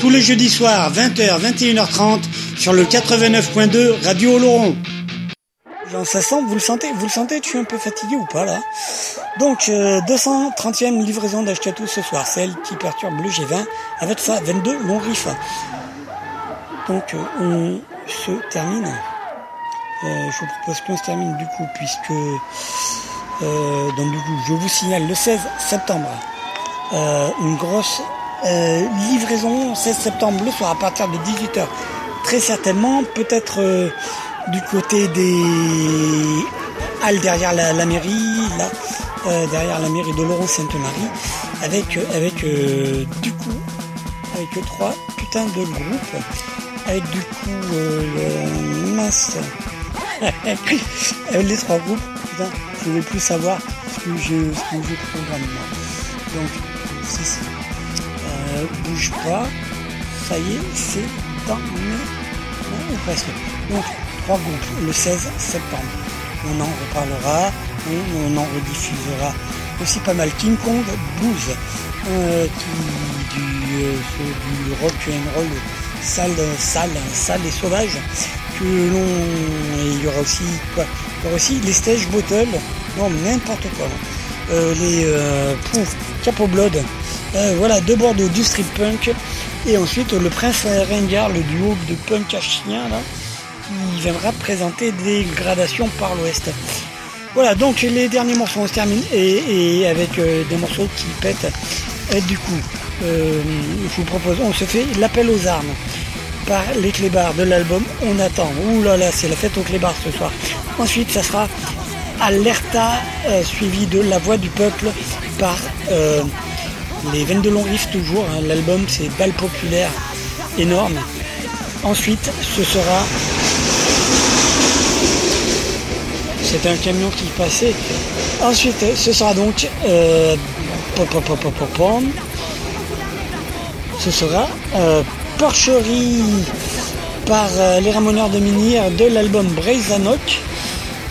Tous les jeudis soirs, 20h, 21h30, sur le 89.2 Radio Oloron. Ça sent, vous le sentez, vous le sentez, tu es un peu fatigué ou pas là? Donc, euh, 230e livraison d'Ashkatou ce soir, celle qui perturbe le G20 avec sa 22 long riff. Donc, euh, on se termine. Euh, je vous propose qu'on se termine du coup, puisque euh, donc du coup, je vous signale le 16 septembre, euh, une grosse euh, livraison 16 septembre le soir à partir de 18h. Très certainement, peut-être euh, du côté des halles derrière la, mairie, là, derrière la mairie de Laurent Sainte-Marie, avec, avec du coup, avec trois putains de groupes, avec du coup le mince, les trois groupes, je vais plus savoir ce que je, ce que je programme. Donc, Euh, bouge pas, ça y est, c'est dans mains, ou presque. Donc, trois groupes, le 16 septembre. On en reparlera, on, en rediffusera aussi pas mal. King Kong Blues, euh, euh, du rock and roll sale, sale, sale et sauvage. Que l'on, il y aura aussi quoi Il y aura aussi les stage bottles, non n'importe quoi. Les euh, pouf, Capo Blood, euh, voilà de Bordeaux du street punk et ensuite le Prince Ringard, le duo de punk à chien qui viendra présenter des gradations par l'ouest. Voilà, donc les derniers morceaux on se termine et, avec euh, des morceaux qui pètent. Et du coup, euh, je vous propose, on se fait l'appel aux armes par les clébards de l'album On attend. Ouh là là, c'est la fête aux clébards ce soir. Ensuite, ça sera Alerta euh, suivi de La Voix du Peuple par euh, les 22 longs riffs toujours. hein. L'album c'est Balle Populaire énorme. Ensuite, ce sera c'est un camion qui passait. Ensuite, ce sera donc euh, ce sera Porcherie par les Ramoneurs de Minir de l'album Braizanok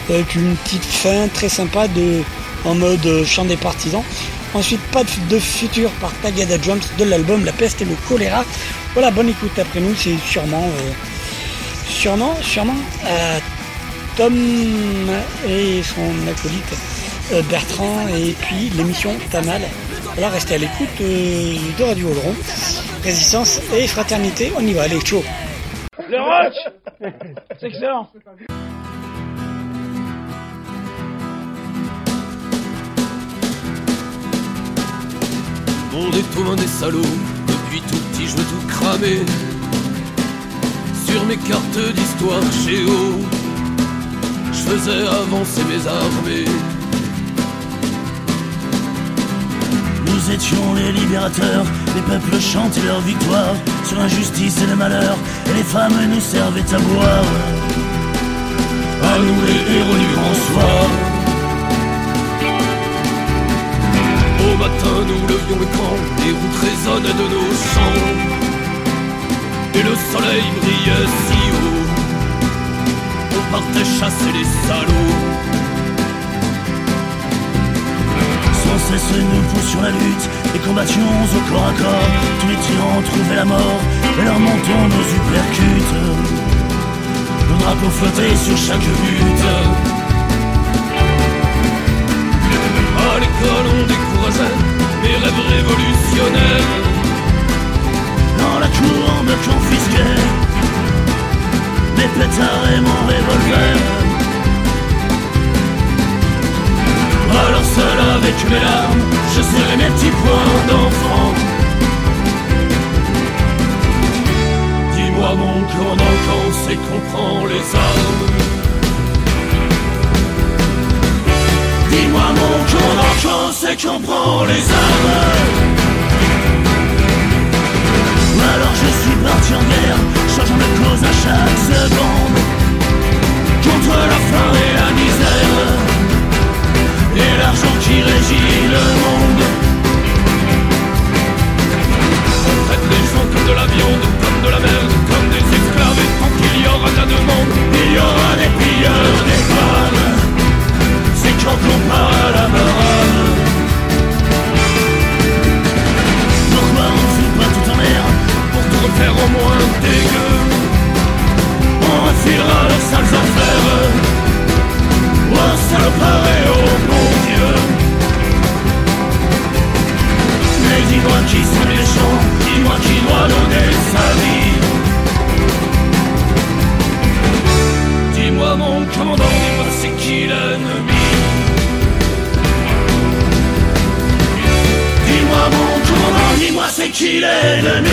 avec une petite fin très sympa de en mode chant des partisans. Ensuite, pas de futur par Tagada Drums de l'album La peste et le choléra. Voilà, bonne écoute après nous, c'est sûrement, euh, sûrement, sûrement euh, Tom et son acolyte euh, Bertrand et puis l'émission Tamal. Voilà, restez à l'écoute de Radio Oloron. Résistance et fraternité, on y va, allez, chaud Le rock C'est excellent Mon détourne des salauds, depuis tout petit je veux tout cramer. Sur mes cartes d'histoire géo, je faisais avancer mes armées. Nous étions les libérateurs, les peuples chantaient leur victoire sur l'injustice et le malheur, et les femmes nous servaient à boire. À nous les héros du grand soir. Au matin nous levions le camp, les routes résonnaient de nos chants. Et le soleil brillait si haut, on partait chasser les salauds. Sans cesse nous poussions la lutte et combattions au corps à corps. Tous les tyrans trouvaient la mort et leur menton nous uppercute. Nos drapeaux flottaient sur chaque butte. À l'école on mes rêves révolutionnaires. Dans la cour on me confisquait mes pétards et mon revolver. Alors seul avec mes larmes, je serrai mes petits poings d'enfant. Dis-moi mon commandant quand c'est qu'on prend les armes. Dis-moi mon commandant quand c'est qu'on prend les armes. Alors je suis parti en guerre, changeant de cause à chaque seconde. Contre la faim et la misère, et l'argent qui régit le monde. On traite les gens comme de la viande, comme de la merde, comme des esclaves. Et tant qu'il y aura de la demande, Il y aura des pilleurs, des femmes quand on à la baronne. Pourquoi on fout pas tout en l'air pour tout refaire au moins dégueu On enfilera leurs sales enfers, ouais, ça le paraît, oh mon Dieu. Mais dis-moi qui c'est méchant, dis-moi qui doit donner sa vie. Dis-moi mon commandant, dis-moi c'est qui l'ennemi mon tour Dis-moi c'est qui l'ennemi.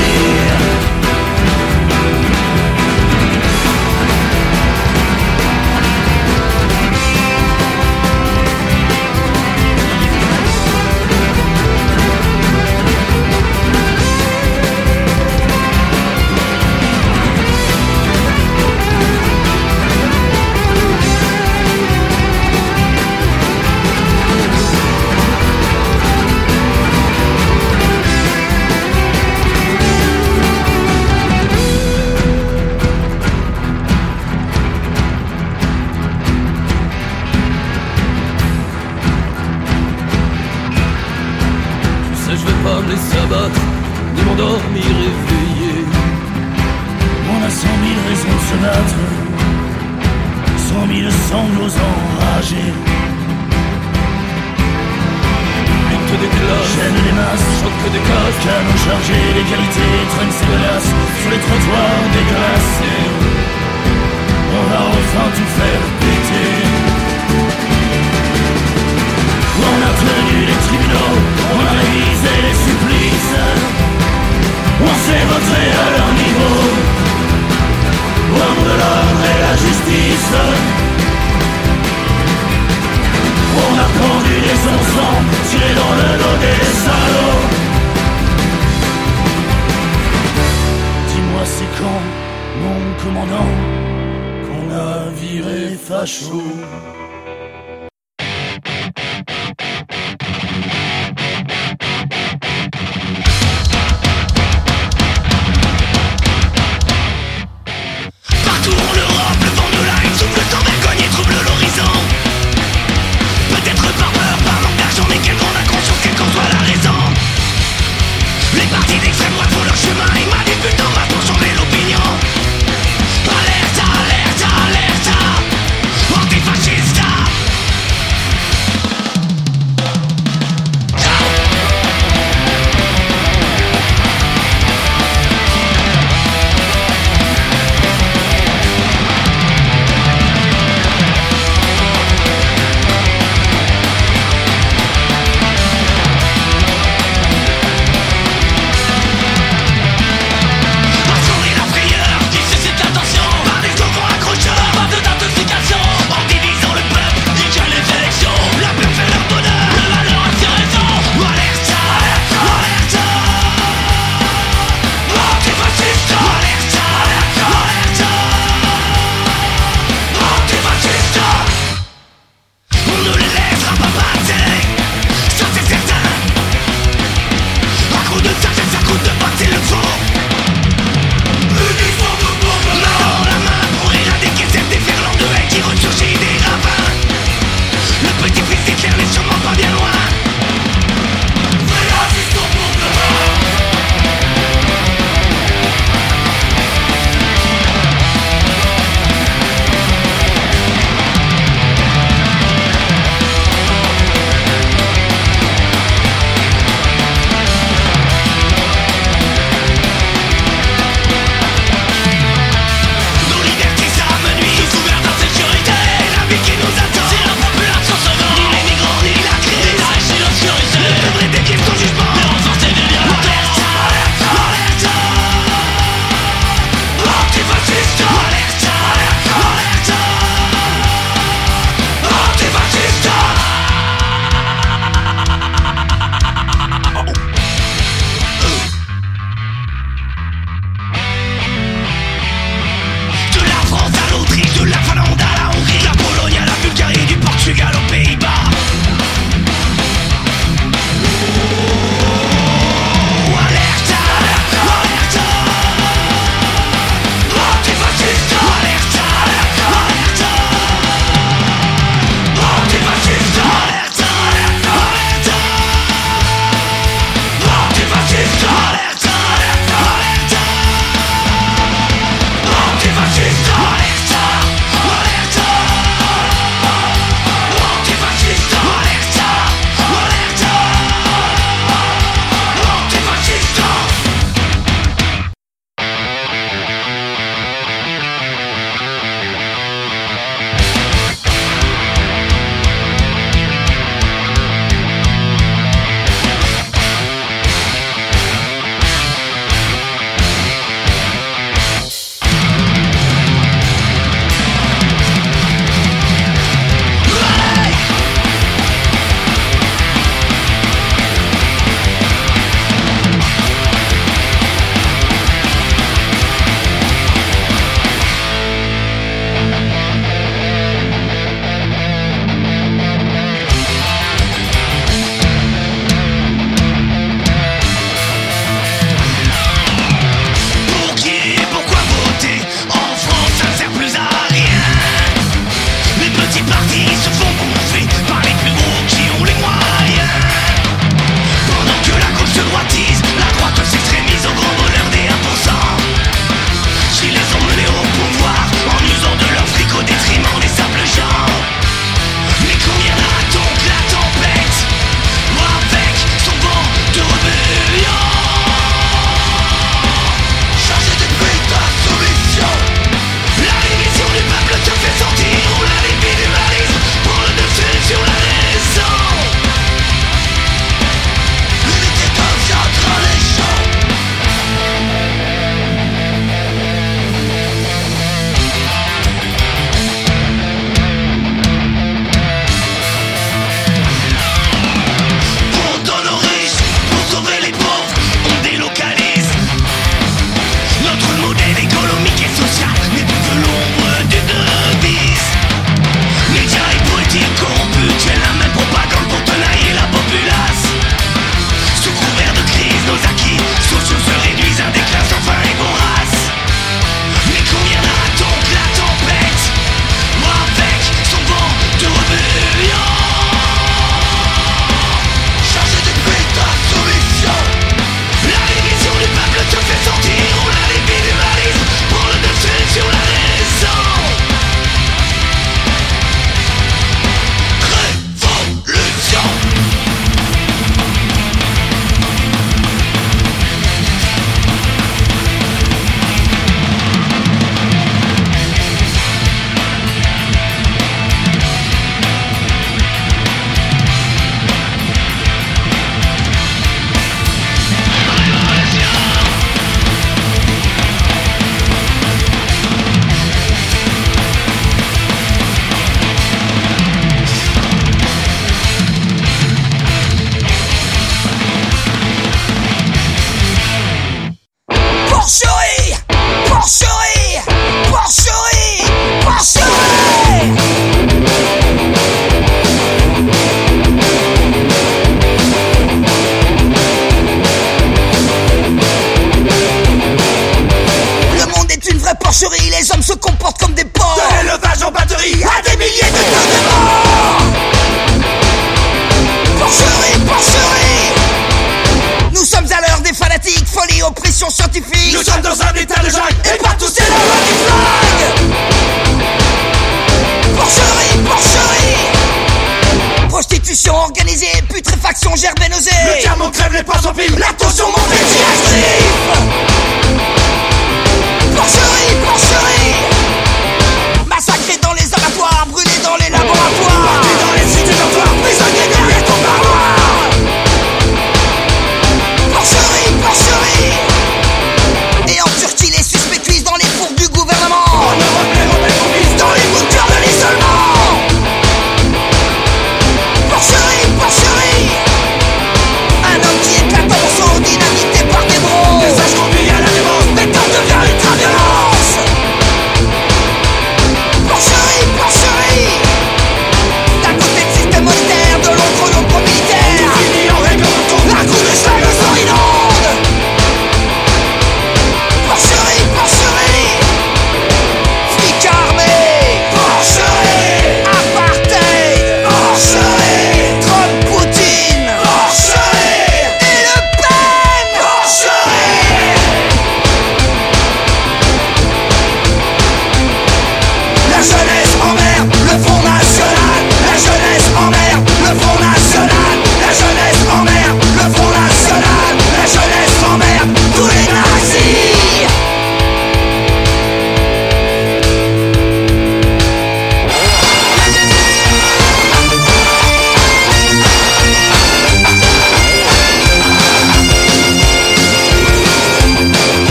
baixo.